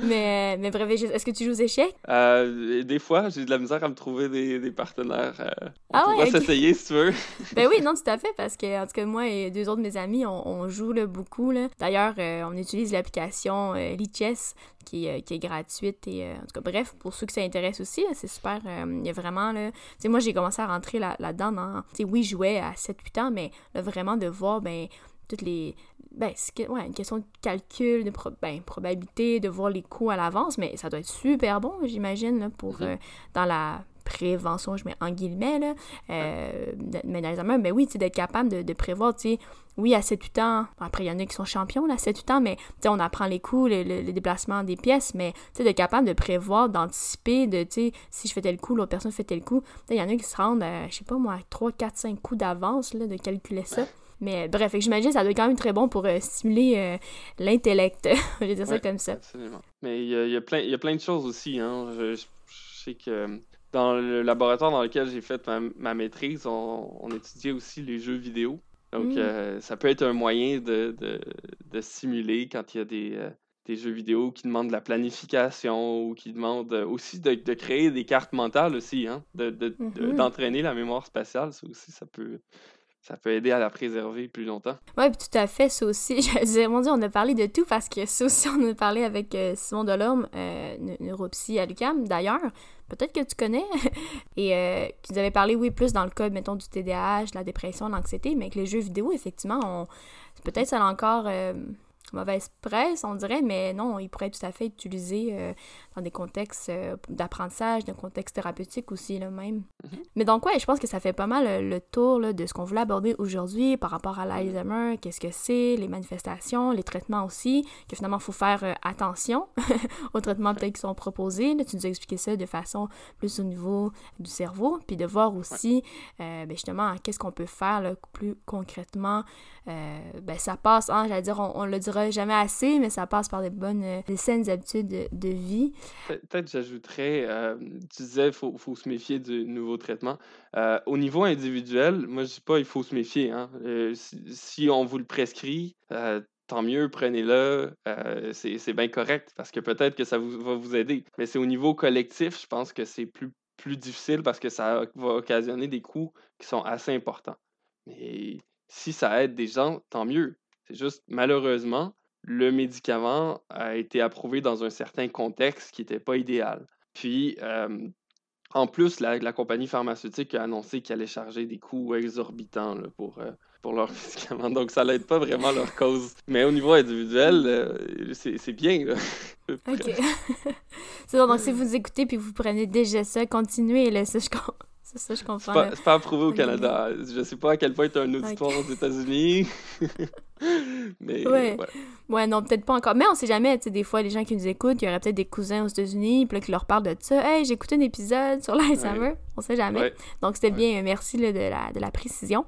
Mais, mais bref, est-ce que tu joues aux échecs? Euh, des fois, j'ai de la misère à me trouver des, des partenaires. Euh, on ah ouais, s'essayer si tu veux. ben oui, non, tout à fait, parce que, en tout cas, moi et deux autres de mes amis, on, joue là, beaucoup. D'ailleurs, euh, on utilise l'application euh, Lichess, qui, qui, est gratuite. Et, en tout cas, bref, pour ceux que ça intéresse aussi, c'est super. Il y a vraiment, là... Tu sais, moi, j'ai commencé à rentrer là-dedans. Là tu sais, oui, je jouais à 7-8 ans, mais là, vraiment de voir, ben toutes les. Ben, c'est ouais, une question de calcul, de ben, probabilité, de voir les coûts à l'avance, mais ça doit être super bon, j'imagine, pour mm-hmm. euh, dans la prévention, je mets en guillemets, là, euh, mais dans les mais oui, d'être capable de, de prévoir, tu sais, oui, à 7-8 ans, après, il y en a qui sont champions, là, à 7-8 ans, mais, tu on apprend les coûts, le, déplacement des pièces, mais, tu sais, d'être capable de prévoir, d'anticiper, de, tu sais, si je fais tel coup, l'autre personne fait tel coup, il y en a qui se rendent, je sais pas moi, 3, 4, 5 coups d'avance, là, de calculer ça. Mais bref, j'imagine que ça doit être quand même très bon pour euh, stimuler euh, l'intellect. je vais dire ça comme ça. Absolument. Mais il y a, plein, y a plein de choses aussi. Hein. Je, sais que dans le laboratoire dans lequel j'ai fait ma, maîtrise, on, étudiait aussi les jeux vidéo. Donc, mm. euh, ça peut être un moyen de, de, stimuler quand il y a des, des, jeux vidéo qui demandent de la planification ou qui demandent aussi de, créer des cartes mentales aussi, hein, mm-hmm. d'entraîner la mémoire spatiale. Ça aussi, ça peut, ça peut aider à la préserver plus longtemps. Oui, tout à fait, ça aussi. On a parlé de tout parce que ça aussi, on a parlé avec euh, Simon Delorme, euh, neuropsy à l'UQAM, d'ailleurs. Peut-être que tu connais. Et euh, qui nous parlé, oui, plus dans le cas, mettons, du TDAH, de la dépression, de l'anxiété, mais avec les jeux vidéo, effectivement, on... peut-être ça a encore euh, mauvaise presse, on dirait, mais non, il pourrait tout à fait euh, dans des contextes euh, d'apprentissage, dans des contextes thérapeutiques aussi, là, même. Mhm. Mais donc, ouais, je pense que ça fait pas mal euh, le, tour là, de ce qu'on voulait aborder aujourd'hui par rapport à l'Alzheimer, qu'est-ce que c'est, les manifestations, les traitements aussi, que finalement, il faut faire attention aux traitements peut-être qui sont proposés. Là, tu nous as expliqué ça de façon plus au niveau du cerveau, puis de voir aussi, ben, justement, qu'est-ce qu'on peut faire là, plus concrètement. ben, ça passe, hein, j'allais dire, on, on le dira jamais assez, mais ça passe par des bonnes, euh, des saines habitudes de, vie. Peut-être j'ajouterais, tu disais qu'il faut, faut, se méfier du nouveau traitement. Au niveau individuel, moi je dis pas il faut se méfier. Hein. si, on vous le prescrit, tant mieux, prenez-le, c'est bien correct parce que peut-être que ça vous, va vous aider. Mais c'est au niveau collectif, je pense que c'est plus, plus difficile parce que ça va occasionner des coûts qui sont assez importants. Mais si ça aide des gens, tant mieux. C'est juste, malheureusement, le médicament a été approuvé dans un certain contexte qui n'était pas idéal. Puis, en plus, la, compagnie pharmaceutique a annoncé qu'elle allait charger des coûts exorbitants pour, euh, pour leurs médicaments. Donc, ça n'aide pas vraiment leur cause. Mais au niveau individuel, euh, c'est bien. OK. c'est bon. Donc, si vous écoutez puis vous prenez déjà ça, continuez. Là, ça, je, c'est ça, je comprends. C'est pas, pas, approuvé au Canada. Je sais pas à quel point tu as un auditoire aux États-Unis. Mais Ouais. ouais. Ouais, non, peut-être pas encore. Mais on sait jamais, tu sais, des fois, les gens qui nous écoutent, il y aurait peut-être des cousins aux États-Unis, puis là, qui leur parlent de ça. Hey, j'ai écouté un épisode sur l'Alzheimer. On sait jamais. Ouais. Donc, c'était Ouais. bien. euh, Merci là, de, la, de la précision.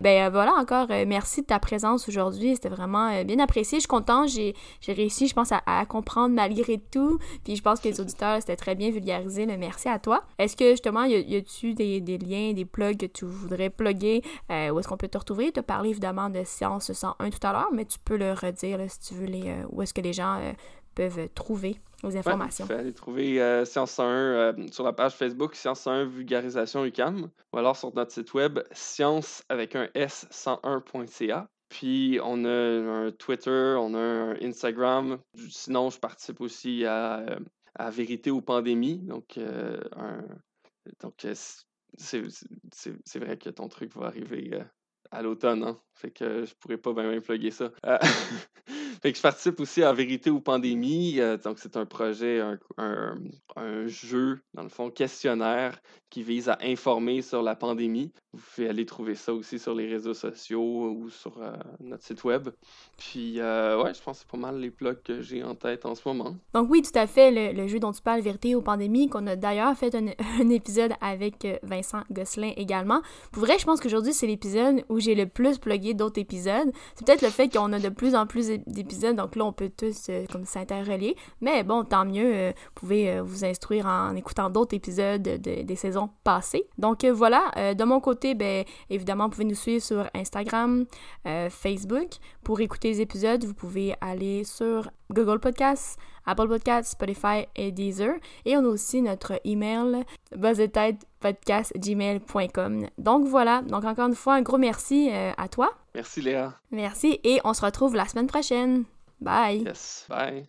Ben euh, voilà, encore, euh, merci de ta présence aujourd'hui. C'était vraiment euh, bien apprécié. Je suis contente. J'ai réussi, je pense, à, à comprendre malgré tout. Puis je pense que les auditeurs, c'était très bien vulgarisé. là. Merci à toi. Est-ce que, justement, y a-tu des, des liens, des plugs que tu voudrais plugger? Où est-ce qu'on peut te retrouver? Tu as parlé évidemment de Science 101 tout à l'heure, mais tu peux le redire là, si tu veux, les, où est-ce que les gens peuvent trouver Ouais, informations. peux aller trouver euh, Science 101 euh, sur la page Facebook Science 101 Vulgarisation UCAM ou alors sur notre site web science avec un S 101.ca. Puis on a un Twitter, on a un Instagram. Sinon, je participe aussi à, euh, à Vérité ou Pandémie. Donc, euh, un- donc euh, c'est c'est- c'est vrai que ton truc va arriver à l'automne, hein? Fait que je pourrais pas bien bien plugger ça. Fait que je participe aussi à Vérité ou Pandémie. euh, donc, c'est un projet, un, un- jeu, dans le fond, questionnaire qui vise à informer sur la pandémie. Vous pouvez aller trouver ça aussi sur les réseaux sociaux ou sur euh, notre site web. Puis, euh, ouais, je pense que c'est pas mal les plugs que j'ai en tête en ce moment. Donc oui, tout à fait, le, le jeu dont tu parles, Vérité aux pandémies, qu'on a d'ailleurs fait un, un épisode avec euh, Vincent Gosselin également. Pour vrai, je pense qu'aujourd'hui, c'est l'épisode où j'ai le plus plugué d'autres épisodes. C'est peut-être le fait qu'on a de plus en plus d'épisodes, donc là, on peut tous euh, comme s'interrelier. Mais bon, tant mieux, euh, vous pouvez euh, vous instruire en écoutant d'autres épisodes de- des saisons passées. Donc voilà, de mon côté, ben, évidemment, vous pouvez nous suivre sur Instagram, Facebook. Pour écouter les épisodes, vous pouvez aller sur Google Podcasts, Apple Podcasts, Spotify et Deezer. Et on a aussi notre email buzzetêtepodcast.gmail.com. Donc voilà, donc encore une fois, un gros merci à toi. Merci Léa. Merci et on se retrouve la semaine prochaine. Bye! Yes. Bye.